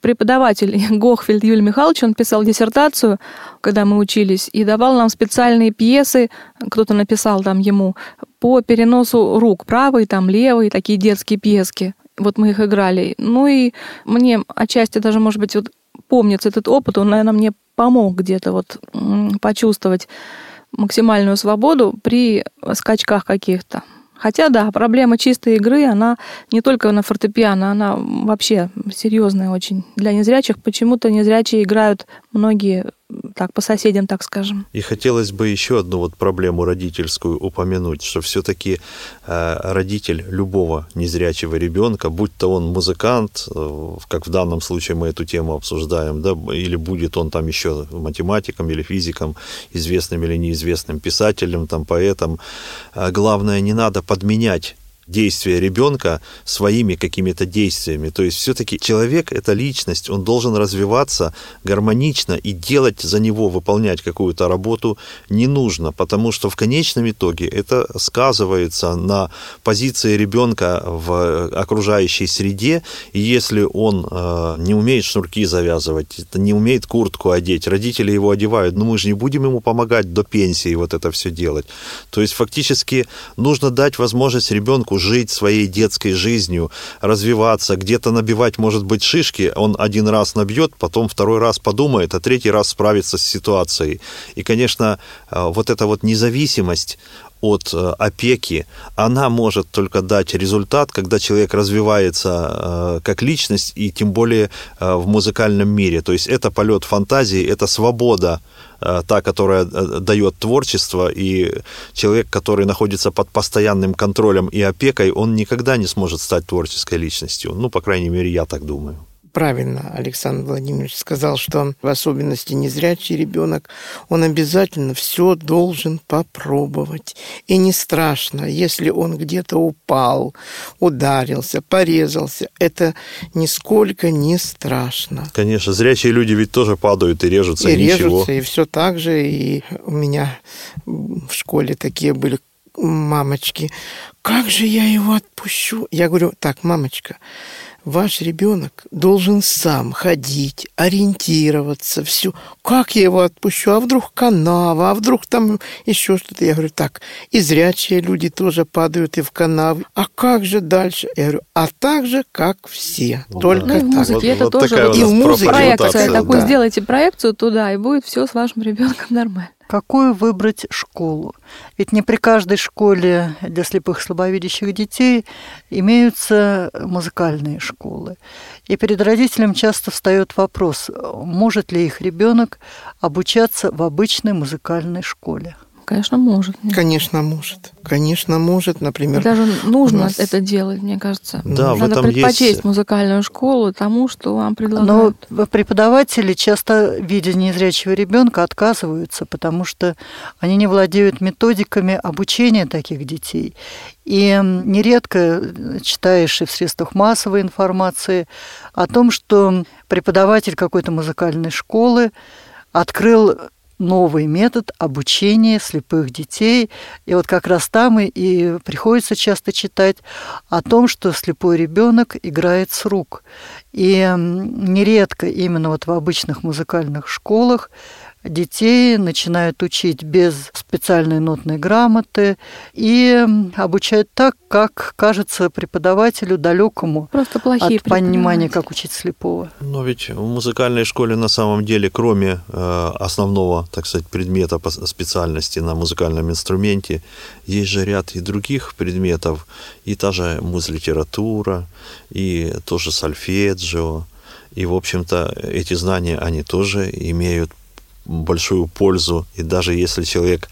Speaker 4: преподаватель Гохфельд Юлий Михайлович, он писал диссертацию, когда мы учились, и давал нам специальные пьесы, кто-то написал там ему, по переносу рук, правый, там, левый, такие детские пьески. Вот мы их играли. Ну и мне отчасти даже, может быть, вот помнится этот опыт, он, наверное, мне помог где-то вот почувствовать максимальную свободу при скачках каких-то. Хотя, да, проблема чистой игры, она не только на фортепиано, она вообще серьезная очень. Для незрячих почему-то незрячие играют многие так, по соседям, так скажем.
Speaker 5: И хотелось бы еще одну вот проблему родительскую упомянуть, что все-таки э, родитель любого незрячего ребенка, будь то он музыкант, э, как в данном случае мы эту тему обсуждаем, да, или будет он там еще математиком или физиком, известным или неизвестным писателем, там, поэтом, э, главное, не надо подменять действия ребенка своими какими-то действиями. То есть все-таки человек – это личность, он должен развиваться гармонично и делать за него, выполнять какую-то работу не нужно, потому что в конечном итоге это сказывается на позиции ребенка в окружающей среде, и если он э, не умеет шнурки завязывать, не умеет куртку одеть, родители его одевают, но мы же не будем ему помогать до пенсии вот это все делать. То есть фактически нужно дать возможность ребенку жить своей детской жизнью, развиваться, где-то набивать, может быть, шишки, он один раз набьет, потом второй раз подумает, а третий раз справится с ситуацией. И, конечно, э, вот эта вот независимость от э, опеки, она может только дать результат, когда человек развивается э, как личность, и тем более в музыкальном мире. То есть это полет фантазии, это свобода Э, та, которая э, дает творчество, и человек, который находится под постоянным контролем и опекой, он никогда не сможет стать творческой личностью. Ну, по крайней мере, я так думаю.
Speaker 8: Правильно Александр Владимирович сказал, что в особенности незрячий ребенок, он обязательно все должен попробовать. И не страшно, если он где-то упал, ударился, порезался, это нисколько не страшно.
Speaker 5: Конечно, зрячие люди ведь тоже падают и режутся,
Speaker 8: и,
Speaker 5: и ничего.
Speaker 8: режутся, и все так же. И у меня в школе такие были мамочки. Как же я его отпущу? Я говорю, так, мамочка, ваш ребенок должен сам ходить, ориентироваться, все. Как я его отпущу? А вдруг канава, а вдруг там еще что-то? Я говорю, так, и зрячие люди тоже падают и в канавы. А как же дальше? Я говорю, а так же, как все.
Speaker 5: Ну,
Speaker 8: Только
Speaker 4: Ну, и в
Speaker 8: так.
Speaker 4: музыке
Speaker 5: Вот-
Speaker 4: это
Speaker 5: вот
Speaker 4: тоже
Speaker 5: такая
Speaker 4: вот
Speaker 8: у нас И в музыке
Speaker 4: проекция
Speaker 5: профориентация,
Speaker 4: такую
Speaker 8: да.
Speaker 4: сделайте проекцию туда, и будет все с вашим ребенком нормально.
Speaker 2: Какую выбрать школу? Ведь не при каждой школе для слепых и слабовидящих детей имеются музыкальные школы. И перед родителем часто встает вопрос, может ли их ребенок обучаться в обычной музыкальной школе.
Speaker 4: Конечно, может.
Speaker 8: Конечно, может. Конечно, может. Например,
Speaker 4: Даже нужно
Speaker 8: нас-
Speaker 4: это делать, мне кажется.
Speaker 5: Да, в
Speaker 4: Надо
Speaker 5: этом
Speaker 4: предпочесть
Speaker 5: есть-
Speaker 4: музыкальную школу тому, что вам
Speaker 2: Но
Speaker 4: предлагают.
Speaker 2: преподаватели часто, видя незрячего ребенка, отказываются, потому что они не владеют методиками обучения таких детей. И нередко читаешь и в средствах массовой информации о том, что преподаватель какой-то музыкальной школы открыл новый метод обучения слепых детей. И вот как раз там и, и приходится часто читать о том, что слепой ребенок играет с рук. И нередко именно вот в обычных музыкальных школах детей начинают учить без специальной нотной грамоты и обучают так, как кажется преподавателю далекому
Speaker 4: Просто плохие
Speaker 2: от понимания, как учить слепого.
Speaker 5: Но ведь в музыкальной школе на самом деле, кроме э, основного, так сказать, предмета по специальности на музыкальном инструменте, есть же ряд и других предметов, и та же музлитература, и тоже сольфеджио. И, в общем-то, эти знания, они тоже имеют большую пользу. И даже если человек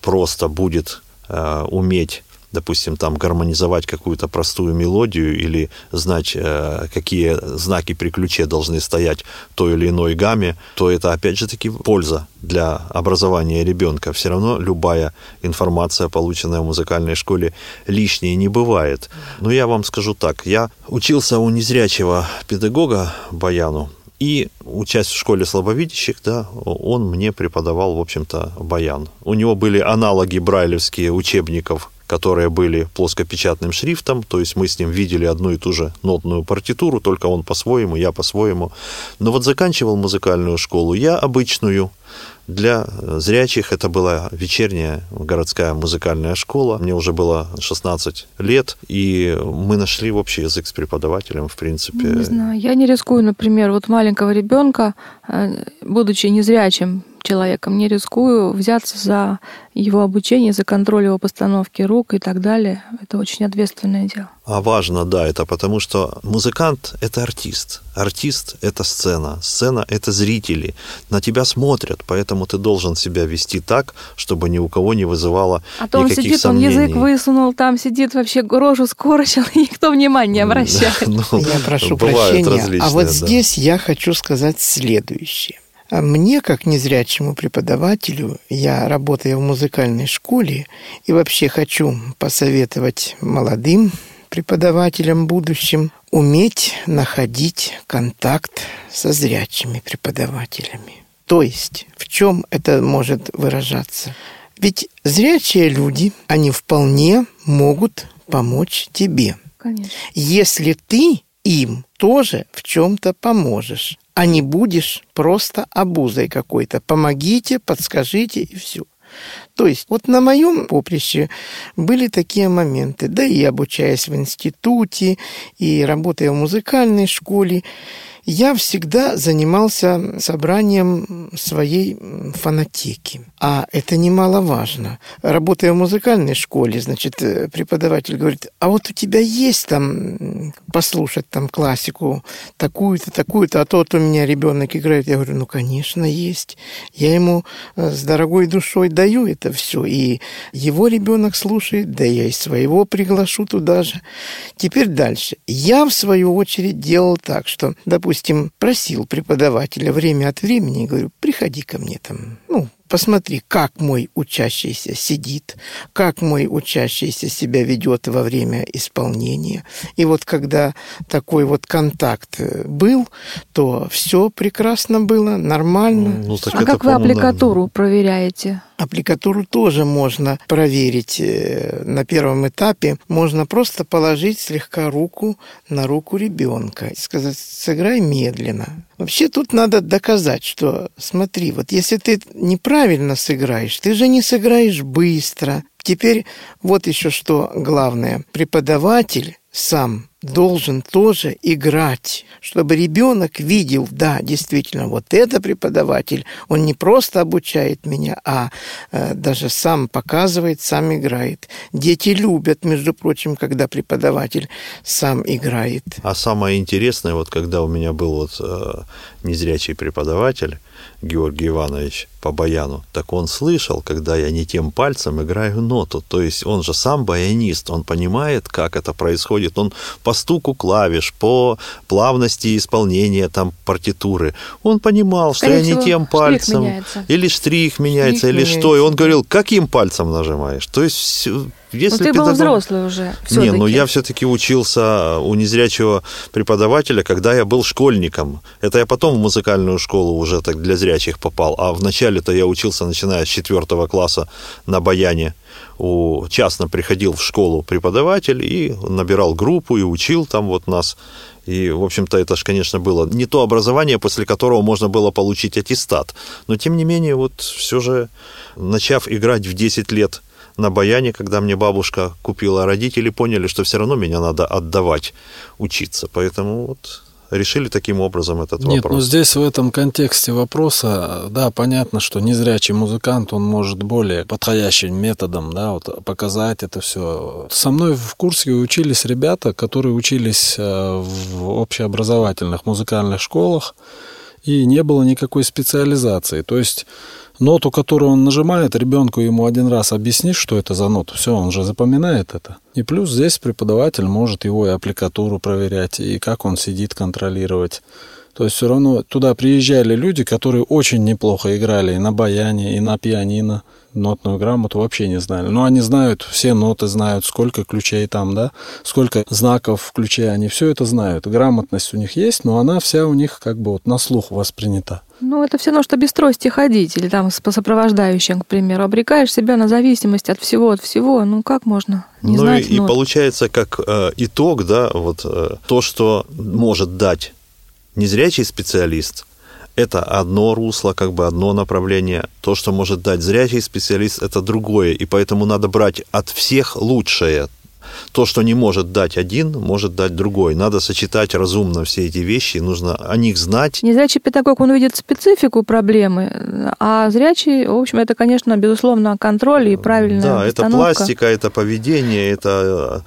Speaker 5: просто будет э, уметь допустим, там гармонизовать какую-то простую мелодию или знать, э, какие знаки при ключе должны стоять в той или иной гамме, то это, опять же таки, польза для образования ребенка. Все равно любая информация, полученная в музыкальной школе, лишней не бывает. Но я вам скажу так, я учился у незрячего педагога Баяну, и учась в школе слабовидящих, да, он мне преподавал, в общем-то, баян. У него были аналоги брайлевские учебников, которые были плоскопечатным шрифтом, то есть мы с ним видели одну и ту же нотную партитуру, только он по-своему, я по-своему. Но вот заканчивал музыкальную школу я обычную, для зрячих это была вечерняя городская музыкальная школа. Мне уже было 16 лет, и мы нашли общий язык с преподавателем, в принципе.
Speaker 4: Не знаю, я не рискую, например, вот маленького ребенка, э, будучи незрячим человеком, не рискую взяться за его обучение, за контроль его постановки рук и так далее. Это очень ответственное дело.
Speaker 5: А важно, да, это потому что музыкант – это артист. Артист – это сцена. Сцена – это зрители. На тебя смотрят, поэтому ты должен себя вести так, чтобы ни у кого не вызывало
Speaker 4: А то он
Speaker 5: никаких
Speaker 4: сидит,
Speaker 5: сомнений.
Speaker 4: он язык высунул, там сидит вообще рожу скорчил, и никто внимания не обращает.
Speaker 5: Ну,
Speaker 8: Я прошу
Speaker 5: бывают
Speaker 8: прощения. А вот здесь я хочу сказать следующее. А Мне, как незрячему преподавателю, я работаю в музыкальной школе и вообще хочу посоветовать молодым преподавателям будущим уметь находить контакт со зрячими преподавателями. То есть, в чем это может выражаться? Ведь зрячие люди, они вполне могут помочь тебе
Speaker 4: Конечно.
Speaker 8: если ты им тоже в чем-то поможешь, а не будешь просто обузой какой-то. Помогите, подскажите и все. То есть вот на моем поприще были такие моменты, да и обучаясь в институте, и работая в музыкальной школе, я всегда занимался собранием своей фонотеки. А это немаловажно. Работая в музыкальной школе, значит, э, преподаватель говорит, а вот у тебя есть там послушать там классику такую-то, такую-то, а то вот у меня ребенок играет. Я говорю, ну, конечно, есть. Я ему э, с дорогой душой даю это все. И его ребенок слушает, да я и своего приглашу туда же. Теперь дальше. Я, в свою очередь, делал так, что, допустим, просил преподавателя время от времени, говорю, приходи ко мне там, ну, посмотри, как мой учащийся сидит, как мой учащийся себя ведет во время исполнения. И вот когда такой вот контакт э, был, то все прекрасно было, нормально.
Speaker 4: Ну, а как вы аппликатуру да. проверяете?
Speaker 8: Аппликатуру тоже можно проверить э, на первом этапе. Можно просто положить слегка руку на руку ребенка и сказать, сыграй медленно. Вообще тут надо доказать, что смотри, вот если ты неправильно сыграешь, ты же не сыграешь быстро. Теперь вот еще что главное. Преподаватель сам должен тоже играть, чтобы ребенок видел, да, действительно, вот это преподаватель, он не просто обучает меня, а э, даже сам показывает, сам играет. Дети любят, между прочим, когда преподаватель сам играет.
Speaker 5: А самое интересное, вот когда у меня был вот э, незрячий преподаватель, Георгий Иванович по баяну, так он слышал, когда я не тем пальцем играю ноту. То есть он же сам баянист, он понимает, как это происходит. Он по стуку клавиш, по плавности исполнения там партитуры. Он понимал, что Скорее я не тем пальцем. Меняется. Или штрих меняется, штрих или меняется. что. И он говорил, каким пальцем нажимаешь? То есть
Speaker 4: если Но ты педагог... был взрослый уже.
Speaker 5: Не, ну я все-таки учился у незрячего преподавателя, когда я был школьником. Это я потом в музыкальную школу уже так для зрячих попал. А вначале-то я учился, начиная с четвертого класса на баяне. У, частно приходил в школу преподаватель и набирал группу и учил там вот нас. И, в общем-то, это же, конечно, было не то образование, после которого можно было получить аттестат. Но, тем не менее, вот все же, начав играть в 10 лет на баяне, когда мне бабушка купила, родители поняли, что все равно меня надо отдавать учиться. Поэтому вот решили таким образом этот
Speaker 6: Нет,
Speaker 5: вопрос.
Speaker 6: ну здесь в этом контексте вопроса, да, понятно, что незрячий музыкант, он может более подходящим методом, да, вот показать это все. Со мной в курсе учились ребята, которые учились э, в общеобразовательных музыкальных школах, и не было никакой специализации. То есть ноту, которую он нажимает, ребенку ему один раз объяснишь, что это за нота, все, он же запоминает это. И плюс здесь преподаватель может его и аппликатуру проверять, и как он сидит, контролировать. То есть все равно туда приезжали люди, которые очень неплохо играли и на баяне, и на пианино нотную грамоту вообще не знали. Но они знают, все ноты знают, сколько ключей там, да, сколько знаков в ключе, они все это знают. Грамотность у них есть, но она вся у них как бы вот на слух воспринята.
Speaker 4: Ну, это все равно, что без трости ходить, или там по сопровождающим, к примеру. Обрекаешь себя на зависимость от всего, от всего. Ну, как можно не
Speaker 5: ну,
Speaker 4: знать?
Speaker 5: И, и получается, как э, итог, да, вот э, то, что может дать незрячий специалист, это одно русло, как бы одно направление. То, что может дать зрячий специалист, это другое. И поэтому надо брать от всех лучшее. То, что не может дать один, может дать другой. Надо сочетать разумно все эти вещи, нужно о них знать.
Speaker 4: Незрячий педагог, он видит специфику проблемы, а зрячий, в общем, это, конечно, безусловно, контроль и правильная
Speaker 5: Да, это пластика, это поведение, это...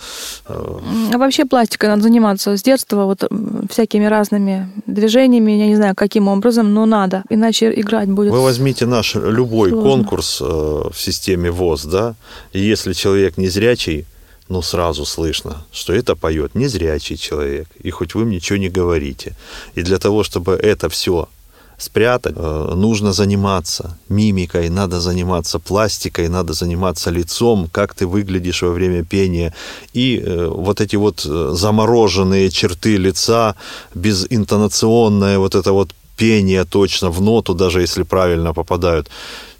Speaker 4: Э, а вообще пластикой надо заниматься с детства, вот всякими разными движениями, я не знаю, каким образом, но надо, иначе играть будет
Speaker 5: Вы возьмите наш любой сложно. конкурс э, в системе ВОЗ, да, и если человек незрячий, ну, сразу слышно, что это поет незрячий человек, и хоть вы ничего не говорите. И для того, чтобы это все спрятать, э, нужно заниматься мимикой, надо заниматься пластикой, надо заниматься лицом, как ты выглядишь во время пения. И э, вот эти вот э, замороженные черты лица, безинтонационное вот это вот пение точно в ноту, даже если правильно попадают,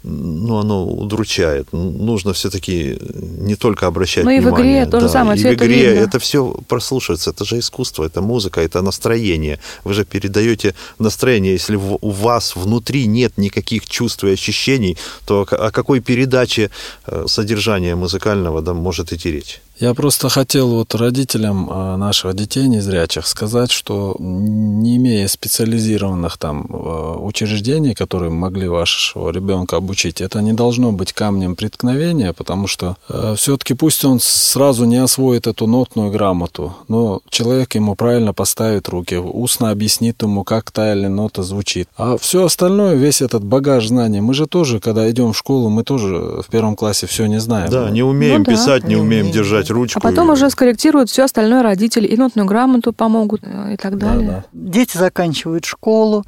Speaker 5: ну, оно удручает. Нужно все-таки не только обращать
Speaker 4: внимание. Ну и в игре то же самое.
Speaker 5: И в игре это, это все прослушивается. Это же искусство, это музыка, это настроение. Вы же передаете настроение. Если у вас внутри нет никаких чувств и ощущений, то о какой передаче э, содержания музыкального да, может идти речь?
Speaker 6: Я просто хотел вот родителям а, наших детей незрячих сказать, что не имея специализированных там а, учреждений, которые могли вашего ребенка обучить, это не должно быть камнем преткновения, потому что э, все-таки пусть он сразу не освоит эту нотную грамоту, но человек ему правильно поставит руки, устно объяснит ему, как та или нота звучит. А все остальное, весь этот багаж знаний, мы же тоже, когда идем в школу, мы тоже в первом классе все не знаем.
Speaker 5: Да, не умеем ну, писать, да. не умеем держать ручку.
Speaker 4: А потом и... уже скорректируют все остальное родители, и нотную грамоту помогут э, и так далее. Да, да.
Speaker 2: Дети заканчивают школу,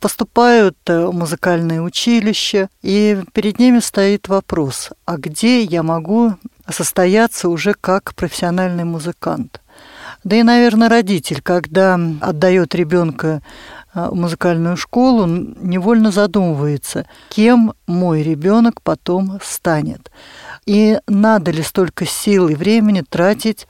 Speaker 2: поступают э, в музыкальное училище, и перед ними стоит вопрос, а где я могу состояться уже как профессиональный музыкант? Да и, наверное, родитель, когда отдает ребенка а, музыкальную школу, невольно задумывается, кем мой ребенок потом станет. И надо ли столько сил и времени тратить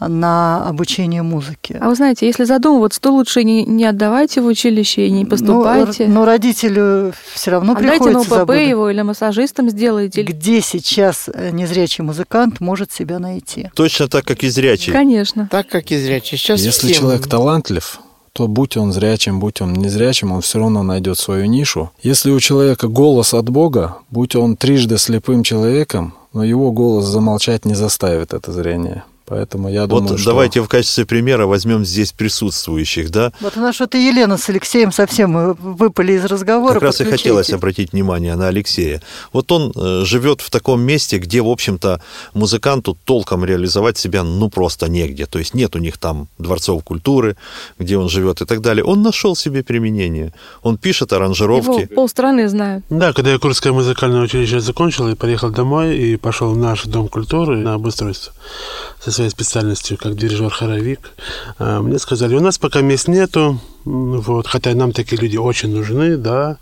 Speaker 2: на обучение музыке.
Speaker 4: А вы знаете, если задумываться, то лучше не, не отдавайте в училище и не ну, поступайте.
Speaker 2: Но, но родителю все равно
Speaker 4: Отдайте
Speaker 2: приходится
Speaker 4: на УПП забыть. его или массажистом сделайте.
Speaker 2: Где сейчас э, незрячий музыкант может себя найти?
Speaker 5: Точно так, как и зрячий.
Speaker 4: Конечно.
Speaker 8: Так, как и зрячий. Сейчас
Speaker 6: Если
Speaker 8: всем...
Speaker 6: человек талантлив, то будь он зрячим, будь он незрячим, он все равно найдет свою нишу. Если у человека голос от Бога, будь он трижды слепым человеком, но его голос замолчать не заставит это зрение. Поэтому я думаю,
Speaker 5: вот
Speaker 6: что...
Speaker 5: давайте в качестве примера возьмем здесь присутствующих, да?
Speaker 2: Вот у нас что-то Елена с Алексеем совсем э, выпали из разговора.
Speaker 5: Как раз и хотелось обратить внимание на Алексея. Вот он э, живет в таком месте, где, в общем-то, музыканту толком реализовать себя ну просто негде. То есть нет у них там дворцов культуры, где он живет и так далее. Он нашел себе применение. Он пишет аранжировки.
Speaker 4: Его полстраны знают.
Speaker 7: Да, когда я Курское музыкальное училище закончил и поехал домой и пошел в наш дом культуры на обустройство со своей специальностью, как дирижер-хоровик. А, мне сказали, у нас пока мест нету, вот, хотя нам такие люди очень нужны, да.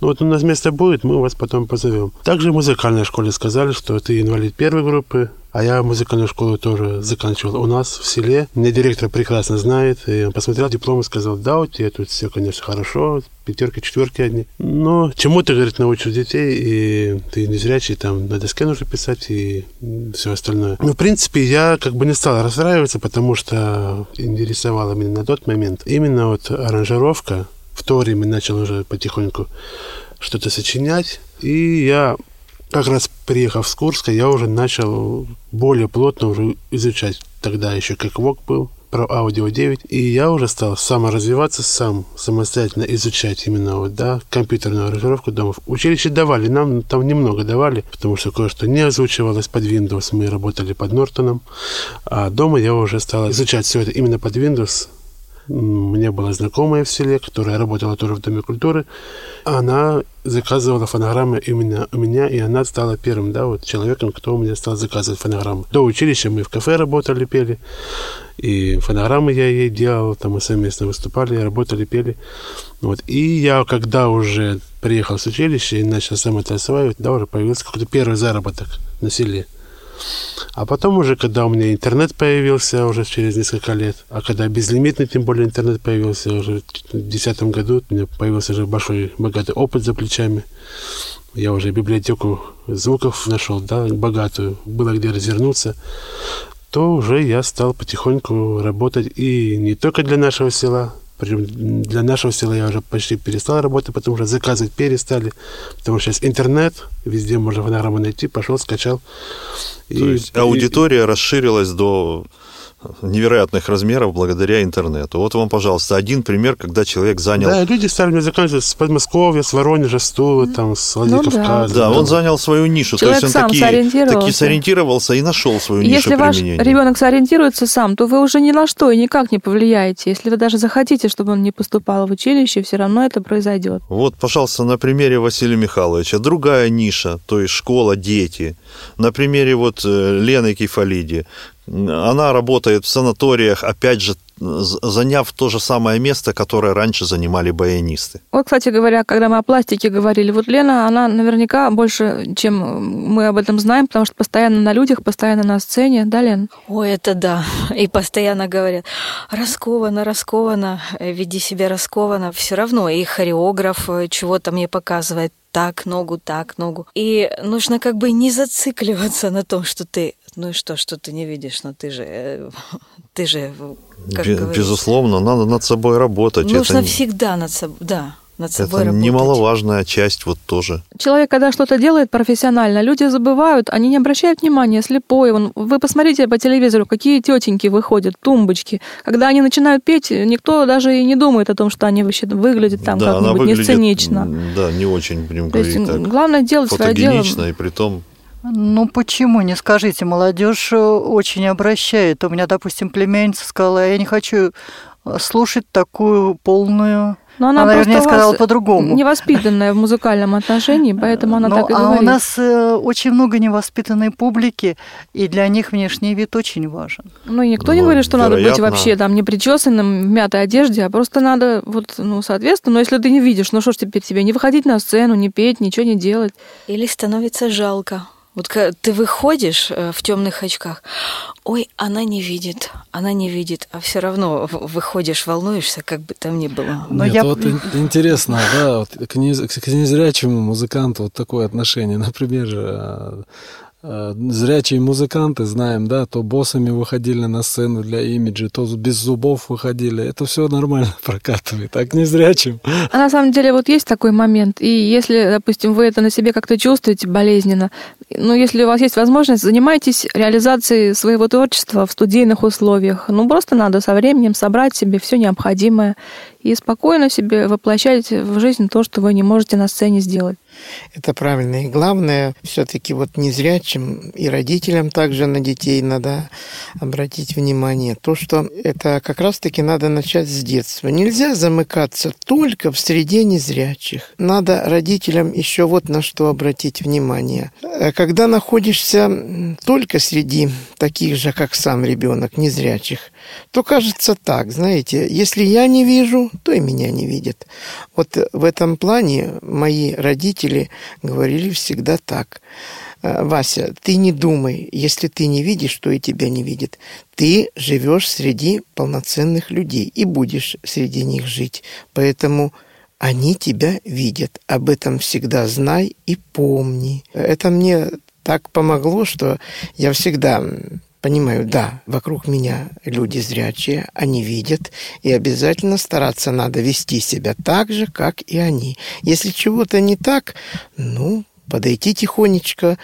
Speaker 7: Ну вот у нас место будет, мы вас потом позовем. Также в музыкальной школе сказали, что ты инвалид первой группы, а я музыкальную школу тоже заканчивал у нас в селе. Меня директор прекрасно знает. И он посмотрел диплом и сказал, да, у тебя тут все, конечно, хорошо, пятерки, четверки одни. Но чему ты, говорит, научишь детей, и ты не зрячий, там на доске нужно писать и все остальное. Ну, в принципе, я как бы не стал расстраиваться, потому что интересовало меня на тот момент именно вот аранжировка. В то время начал уже потихоньку что-то сочинять. И я как раз приехав с Курска, я уже начал более плотно уже изучать тогда еще как ВОК был, про аудио 9, и я уже стал саморазвиваться сам, самостоятельно изучать именно вот, да, компьютерную аранжировку домов. Училище давали, нам там немного давали, потому что кое-что не озвучивалось под Windows, мы работали под Нортоном, а дома я уже стал изучать все это именно под Windows, меня была знакомая в селе, которая работала тоже в Доме культуры. Она заказывала фонограммы именно у меня, и она стала первым, да, вот человеком, кто у меня стал заказывать фонограммы. До училища мы в кафе работали, пели, и фонограммы я ей делал, там мы совместно выступали, работали, пели. Вот. И я, когда уже приехал с училища и начал сам это осваивать, да, уже появился какой-то первый заработок на селе. А потом уже, когда у меня интернет появился уже через несколько лет, а когда безлимитный, тем более интернет появился уже в 2010 году, у меня появился уже большой богатый опыт за плечами. Я уже библиотеку звуков нашел, да, богатую, было где развернуться то уже я стал потихоньку работать и не только для нашего села, причем для нашего села я уже почти перестал работать, потому что заказывать перестали. Потому что сейчас интернет, везде можно фонограмму найти, пошел, скачал.
Speaker 5: То и, есть аудитория и, расширилась до невероятных размеров благодаря интернету. Вот вам, пожалуйста, один пример, когда человек занял...
Speaker 7: Да, люди стали мне заканчивать с Подмосковья, с Воронежа, с Тулы, там, с Владикавказа.
Speaker 5: Ну, да. да, он занял свою нишу.
Speaker 4: Человек
Speaker 5: То есть
Speaker 4: он сам
Speaker 5: таки,
Speaker 4: сориентировался.
Speaker 5: таки сориентировался и нашел свою
Speaker 4: Если
Speaker 5: нишу
Speaker 4: ваш
Speaker 5: применения.
Speaker 4: ребенок сориентируется сам, то вы уже ни на что и никак не повлияете. Если вы даже захотите, чтобы он не поступал в училище, все равно это произойдет.
Speaker 5: Вот, пожалуйста, на примере Василия Михайловича. Другая ниша, то есть школа, дети. На примере вот э, Лены Кефалиди. Она работает в санаториях, опять же, заняв то же самое место, которое раньше занимали баянисты.
Speaker 4: Вот, кстати говоря, когда мы о пластике говорили, вот Лена, она наверняка больше, чем мы об этом знаем, потому что постоянно на людях, постоянно на сцене, да, Лен?
Speaker 3: Ой, это да. И постоянно говорят, расковано, расковано, веди себя раскованно. Все равно и хореограф э, чего-то мне показывает, так ногу, так ногу. И нужно как бы не зацикливаться на том, что ты ну и что, что ты не видишь, но ты же, э, ты же, как
Speaker 5: Бе-
Speaker 3: говорится,
Speaker 5: Безусловно, надо над собой работать.
Speaker 3: нужно
Speaker 5: это
Speaker 3: всегда над собой, да, над собой
Speaker 5: это
Speaker 3: работать.
Speaker 5: немаловажная часть вот тоже.
Speaker 4: Человек, когда что-то делает профессионально, люди забывают, они не обращают внимания, слепой. Он, вы посмотрите по телевизору, какие тетеньки выходят, тумбочки. Когда они начинают петь, никто даже и не думает о том, что они вообще выглядят там
Speaker 5: да,
Speaker 4: как-нибудь
Speaker 5: м, Да, не очень, будем
Speaker 4: То есть
Speaker 5: говорить так.
Speaker 4: главное делать свое дело.
Speaker 5: Фотогенично, и при том
Speaker 2: Ну почему, не скажите, молодежь э, очень обращает. У меня, допустим, племянница сказала, я не хочу э, слушать такую полную...
Speaker 4: Но она,
Speaker 2: Она, вернее, сказала по-другому.
Speaker 4: невоспитанная в музыкальном отношении, поэтому она
Speaker 2: Ну,
Speaker 4: так и
Speaker 2: а
Speaker 4: говорит.
Speaker 2: у нас э, очень много невоспитанной публики, и для них внешний вид очень важен.
Speaker 4: Ну, и никто не
Speaker 5: Ну,
Speaker 4: говорит, что надо быть
Speaker 5: вероятно.
Speaker 4: вообще там не причесанным, в мятой одежде, а просто надо, вот, ну, соответственно, но если ты не видишь, ну что ж теперь тебе, не выходить на сцену, не петь, ничего не делать.
Speaker 3: Или становится жалко. Вот ты выходишь э, в темных очках, ой, она не видит, она не видит, а все равно выходишь, волнуешься, как бы там ни было.
Speaker 2: Но
Speaker 6: Нет,
Speaker 2: я-
Speaker 6: вот ин- интересно, да, вот к, нез- к незрячему музыканту вот такое отношение. Например, э, зрячие музыканты, знаем, да, то боссами выходили на сцену для имиджа, то без зубов выходили. Это все нормально прокатывает. А к незрячим
Speaker 4: А на самом деле вот есть такой момент, и если, допустим, вы это на себе как-то чувствуете болезненно, ну, если у вас есть возможность, занимайтесь реализацией своего творчества в студийных условиях. Ну, просто надо со временем собрать себе все необходимое и спокойно себе воплощать в жизнь то, что вы не можете на сцене сделать.
Speaker 8: Это правильно. И главное, все-таки вот незрячим и родителям также на детей надо обратить внимание. То, что это как раз-таки надо начать с детства. Нельзя замыкаться только в среде незрячих. Надо родителям еще вот на что обратить внимание. Э, Когда находишься только среди таких же, как сам ребенок, незрячих, то кажется так, знаете, если я не вижу, то и меня не видят. Вот в этом плане мои родители говорили всегда так. «Э, Вася, ты не думай, если ты не видишь, то и тебя не видит. Ты живешь среди полноценных людей и будешь среди них жить. Поэтому они тебя видят. Об этом всегда знай и помни. Это мне так помогло, что я всегда понимаю, да, вокруг меня люди зрячие, они видят, и обязательно стараться надо вести себя так же, как и они. Если чего-то не так, ну, подойти тихонечко.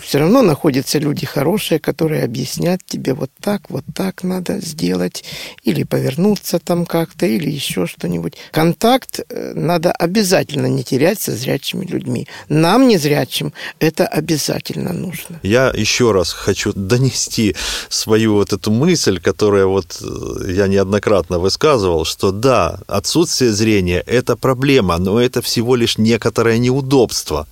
Speaker 8: Все равно находятся люди хорошие, которые объяснят тебе вот так, вот так надо сделать, или повернуться там как-то, или еще что-нибудь. Контакт э, надо обязательно не терять со зрячими людьми. Нам, незрячим, это обязательно нужно.
Speaker 5: Я еще раз хочу донести свою вот эту мысль, которая вот э, я неоднократно высказывал, что да, отсутствие зрения – это проблема, но это всего лишь некоторое неудобство.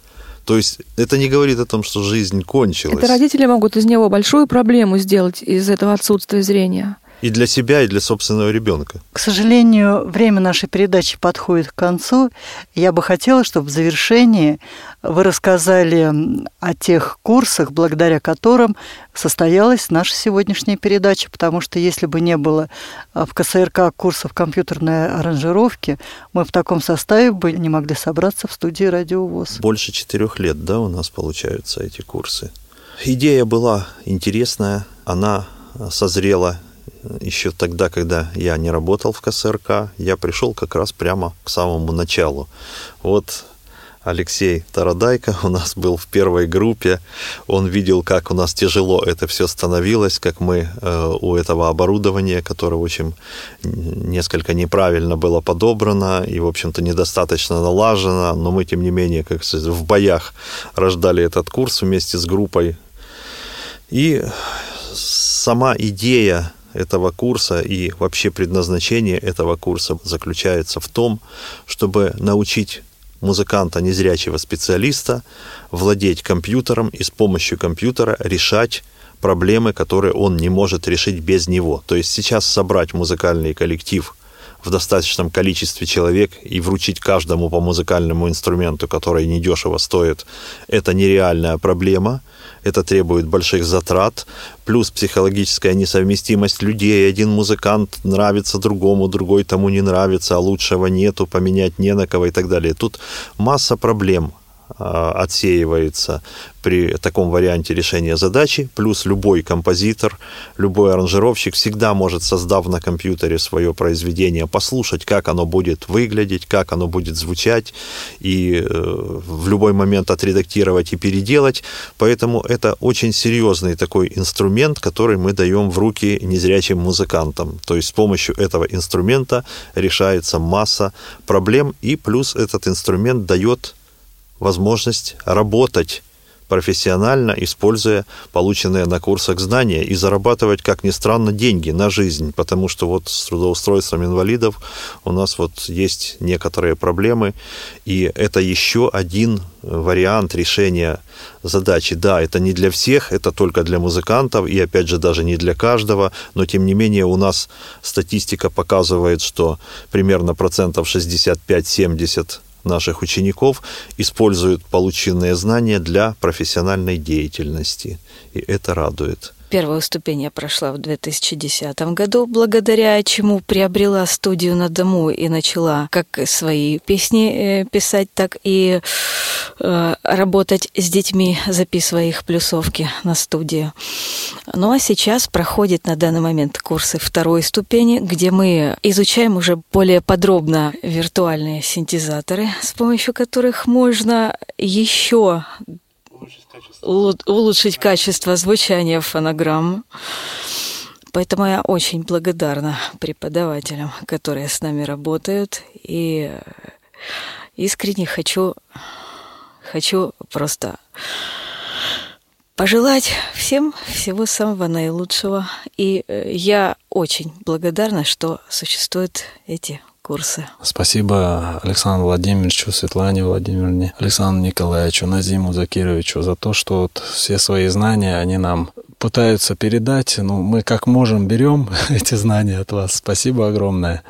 Speaker 5: То есть это не говорит о том, что жизнь кончилась.
Speaker 4: Это родители могут из него большую проблему сделать из этого отсутствия зрения.
Speaker 5: И для себя, и для собственного ребенка.
Speaker 2: К сожалению, время нашей передачи подходит к концу. Я бы хотела, чтобы в завершении вы рассказали о тех курсах, благодаря которым состоялась наша сегодняшняя передача, потому что если бы не было а, в КСРК курсов компьютерной аранжировки, мы в таком составе бы не могли собраться в студии «Радио ВОЗ».
Speaker 5: Больше четырех лет, да, у нас получаются эти курсы. Идея была интересная, она созрела еще тогда, когда я не работал в КСРК, я пришел как раз прямо к самому началу. Вот Алексей Тарадайко у нас был в первой группе. Он видел, как у нас тяжело это все становилось, как мы э, у этого оборудования, которое, в несколько неправильно было подобрано и, в общем-то, недостаточно налажено, но мы, тем не менее, как в боях рождали этот курс вместе с группой. И сама идея этого курса и вообще предназначение этого курса заключается в том, чтобы научить музыканта, незрячего специалиста, владеть компьютером и с помощью компьютера решать проблемы, которые он не может решить без него. То есть сейчас собрать музыкальный коллектив в достаточном количестве человек и вручить каждому по музыкальному инструменту, который недешево стоит, это нереальная проблема. Это требует больших затрат, плюс психологическая несовместимость людей. Один музыкант нравится другому, другой тому не нравится, а лучшего нету, поменять не на кого и так далее. Тут масса проблем отсеивается при таком варианте решения задачи, плюс любой композитор, любой аранжировщик всегда может, создав на компьютере свое произведение, послушать, как оно будет выглядеть, как оно будет звучать, и э, в любой момент отредактировать и переделать. Поэтому это очень серьезный такой инструмент, который мы даем в руки незрячим музыкантам. То есть с помощью этого инструмента решается масса проблем, и плюс этот инструмент дает возможность работать профессионально, используя полученные на курсах знания и зарабатывать, как ни странно, деньги на жизнь, потому что вот с трудоустройством инвалидов у нас вот есть некоторые проблемы, и это еще один вариант решения задачи. Да, это не для всех, это только для музыкантов, и опять же даже не для каждого, но тем не менее у нас статистика показывает, что примерно процентов 65-70 наших учеников используют полученные знания для профессиональной деятельности. И это радует.
Speaker 3: Первую ступень я прошла в 2010 году, благодаря чему приобрела студию на дому и начала как свои песни э, писать, так и э, работать с детьми, записывая их плюсовки на студию. Ну а сейчас проходит на данный момент курсы второй ступени, где мы изучаем уже более подробно виртуальные синтезаторы, с помощью которых можно еще улучшить качество звучания фонограмм. Поэтому я очень благодарна преподавателям, которые с нами работают. И искренне хочу, хочу просто пожелать всем всего самого наилучшего. И э, я очень благодарна, что существуют эти курсы.
Speaker 6: Спасибо Александру Владимировичу, Светлане Владимировне, Александру Николаевичу, Назиму Закировичу за то, что вот все свои знания они нам пытаются передать. Ну, мы как можем берем эти знания от вас. Спасибо огромное.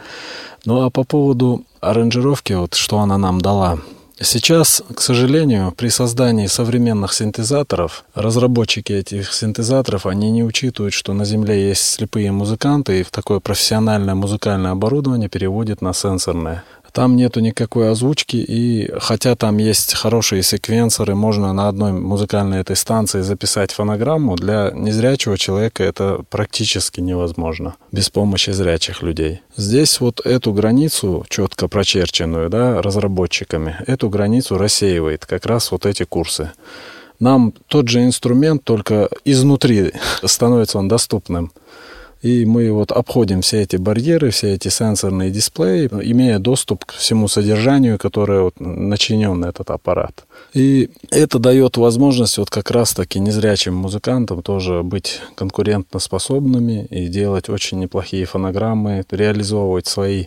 Speaker 6: Ну а по поводу аранжировки, вот что она нам дала. Сейчас, к сожалению, при создании современных синтезаторов, разработчики этих синтезаторов, они не учитывают, что на Земле есть слепые музыканты, и в такое профессиональное музыкальное оборудование переводят на сенсорное. Там нету никакой озвучки, и хотя там есть хорошие секвенсоры, можно на одной музыкальной этой станции записать фонограмму, для незрячего человека это практически невозможно, без помощи зрячих людей. Здесь вот эту границу, четко прочерченную, да, разработчиками, эту границу рассеивает как раз вот эти курсы. Нам тот же инструмент, только изнутри становится он доступным. И мы вот обходим все эти барьеры, все эти сенсорные дисплеи, имея доступ к всему содержанию, которое вот начинен этот аппарат. И это дает возможность вот как раз-таки незрячим музыкантам тоже быть конкурентоспособными и делать очень неплохие фонограммы, реализовывать свои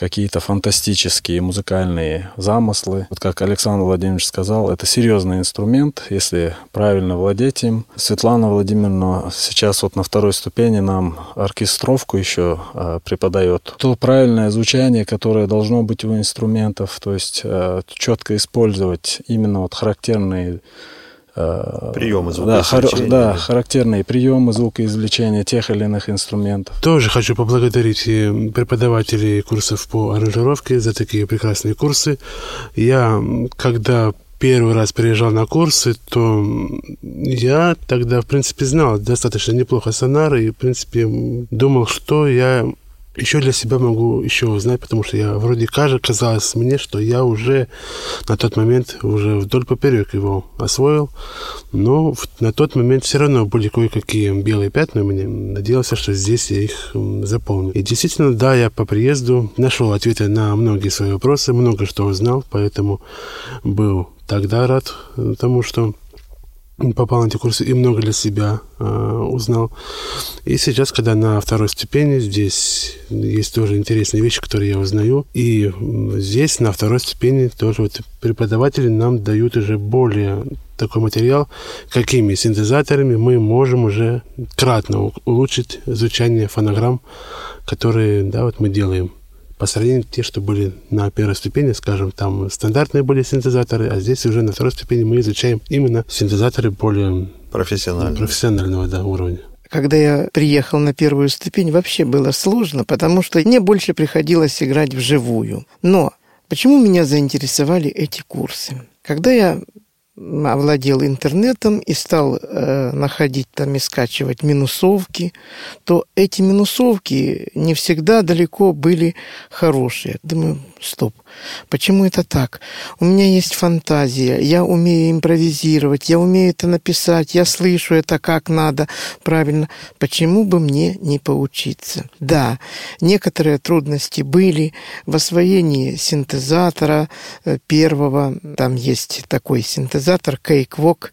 Speaker 6: какие-то фантастические музыкальные замыслы. Вот как Александр Владимирович сказал, это серьезный инструмент, если правильно владеть им. Светлана Владимировна сейчас вот на второй ступени нам оркестровку еще э, преподает. То правильное звучание, которое должно быть у инструментов, то есть э, четко использовать именно вот характерные
Speaker 5: приемы звукоизвлечения.
Speaker 6: Да, да, характерные приемы звукоизвлечения тех или иных инструментов.
Speaker 7: Тоже хочу поблагодарить преподавателей курсов по аранжировке за такие прекрасные курсы. Я, когда первый раз приезжал на курсы, то я тогда, в принципе, знал достаточно неплохо сонары и, в принципе, думал, что я еще для себя могу еще узнать, потому что я вроде кажется, казалось мне, что я уже на тот момент уже вдоль поперек его освоил, но на тот момент все равно были кое-какие белые пятна, мне надеялся, что здесь я их заполню. И действительно, да, я по приезду нашел ответы на многие свои вопросы, много что узнал, поэтому был тогда рад тому, что попал на эти курсы и много для себя э, узнал. И сейчас, когда на второй ступени, здесь есть тоже интересные вещи, которые я узнаю. И здесь, на второй ступени, тоже вот преподаватели нам дают уже более такой материал, какими синтезаторами мы можем уже кратно улучшить звучание фонограмм, которые да, вот мы делаем по сравнению с те, что были на первой ступени, скажем, там стандартные были синтезаторы, а здесь уже на второй ступени мы изучаем именно синтезаторы более профессионального, профессионального да, уровня.
Speaker 8: Когда я приехал на первую ступень, вообще было сложно, потому что мне больше приходилось играть вживую. Но почему меня заинтересовали эти курсы? Когда я овладел интернетом и стал э, находить там и скачивать минусовки, то эти минусовки не всегда далеко были хорошие. Думаю, стоп, почему это так? У меня есть фантазия, я умею импровизировать, я умею это написать, я слышу это как надо правильно. Почему бы мне не поучиться? Да, некоторые трудности были в освоении синтезатора э, первого. Там есть такой синтезатор Cakewalk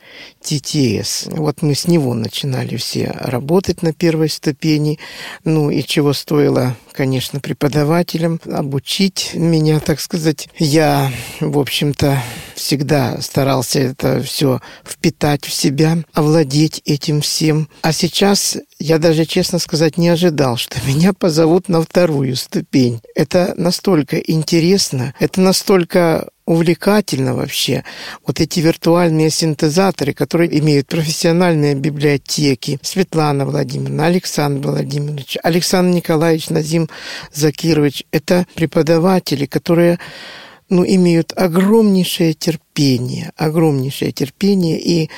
Speaker 8: TTS. Вот мы с него начинали все работать на первой ступени. Ну и чего стоило конечно, преподавателем, обучить меня, так сказать. Я, в общем-то, всегда старался это все впитать в себя, овладеть этим всем. А сейчас я даже, честно сказать, не ожидал, что меня позовут на вторую ступень. Это настолько интересно, это настолько увлекательно вообще. Вот эти виртуальные синтезаторы, которые имеют профессиональные библиотеки. Светлана Владимировна, Александр Владимирович, Александр Николаевич Назим Закирович. Это преподаватели, которые ну, имеют огромнейшее терпение, огромнейшее терпение. И,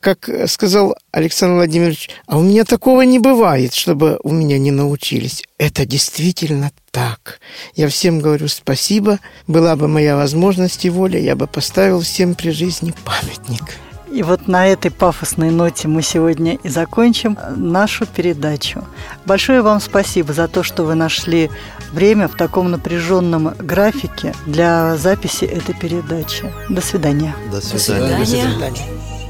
Speaker 8: как сказал Александр Владимирович, а у меня такого не бывает, чтобы у меня не научились. Это действительно так. Я всем говорю спасибо. Была бы моя возможность и воля, я бы поставил всем при жизни памятник.
Speaker 2: И вот на этой пафосной ноте мы сегодня и закончим нашу передачу. Большое вам спасибо за то, что вы нашли время в таком напряженном графике для записи этой передачи. До свидания.
Speaker 5: До свидания.
Speaker 8: До свидания.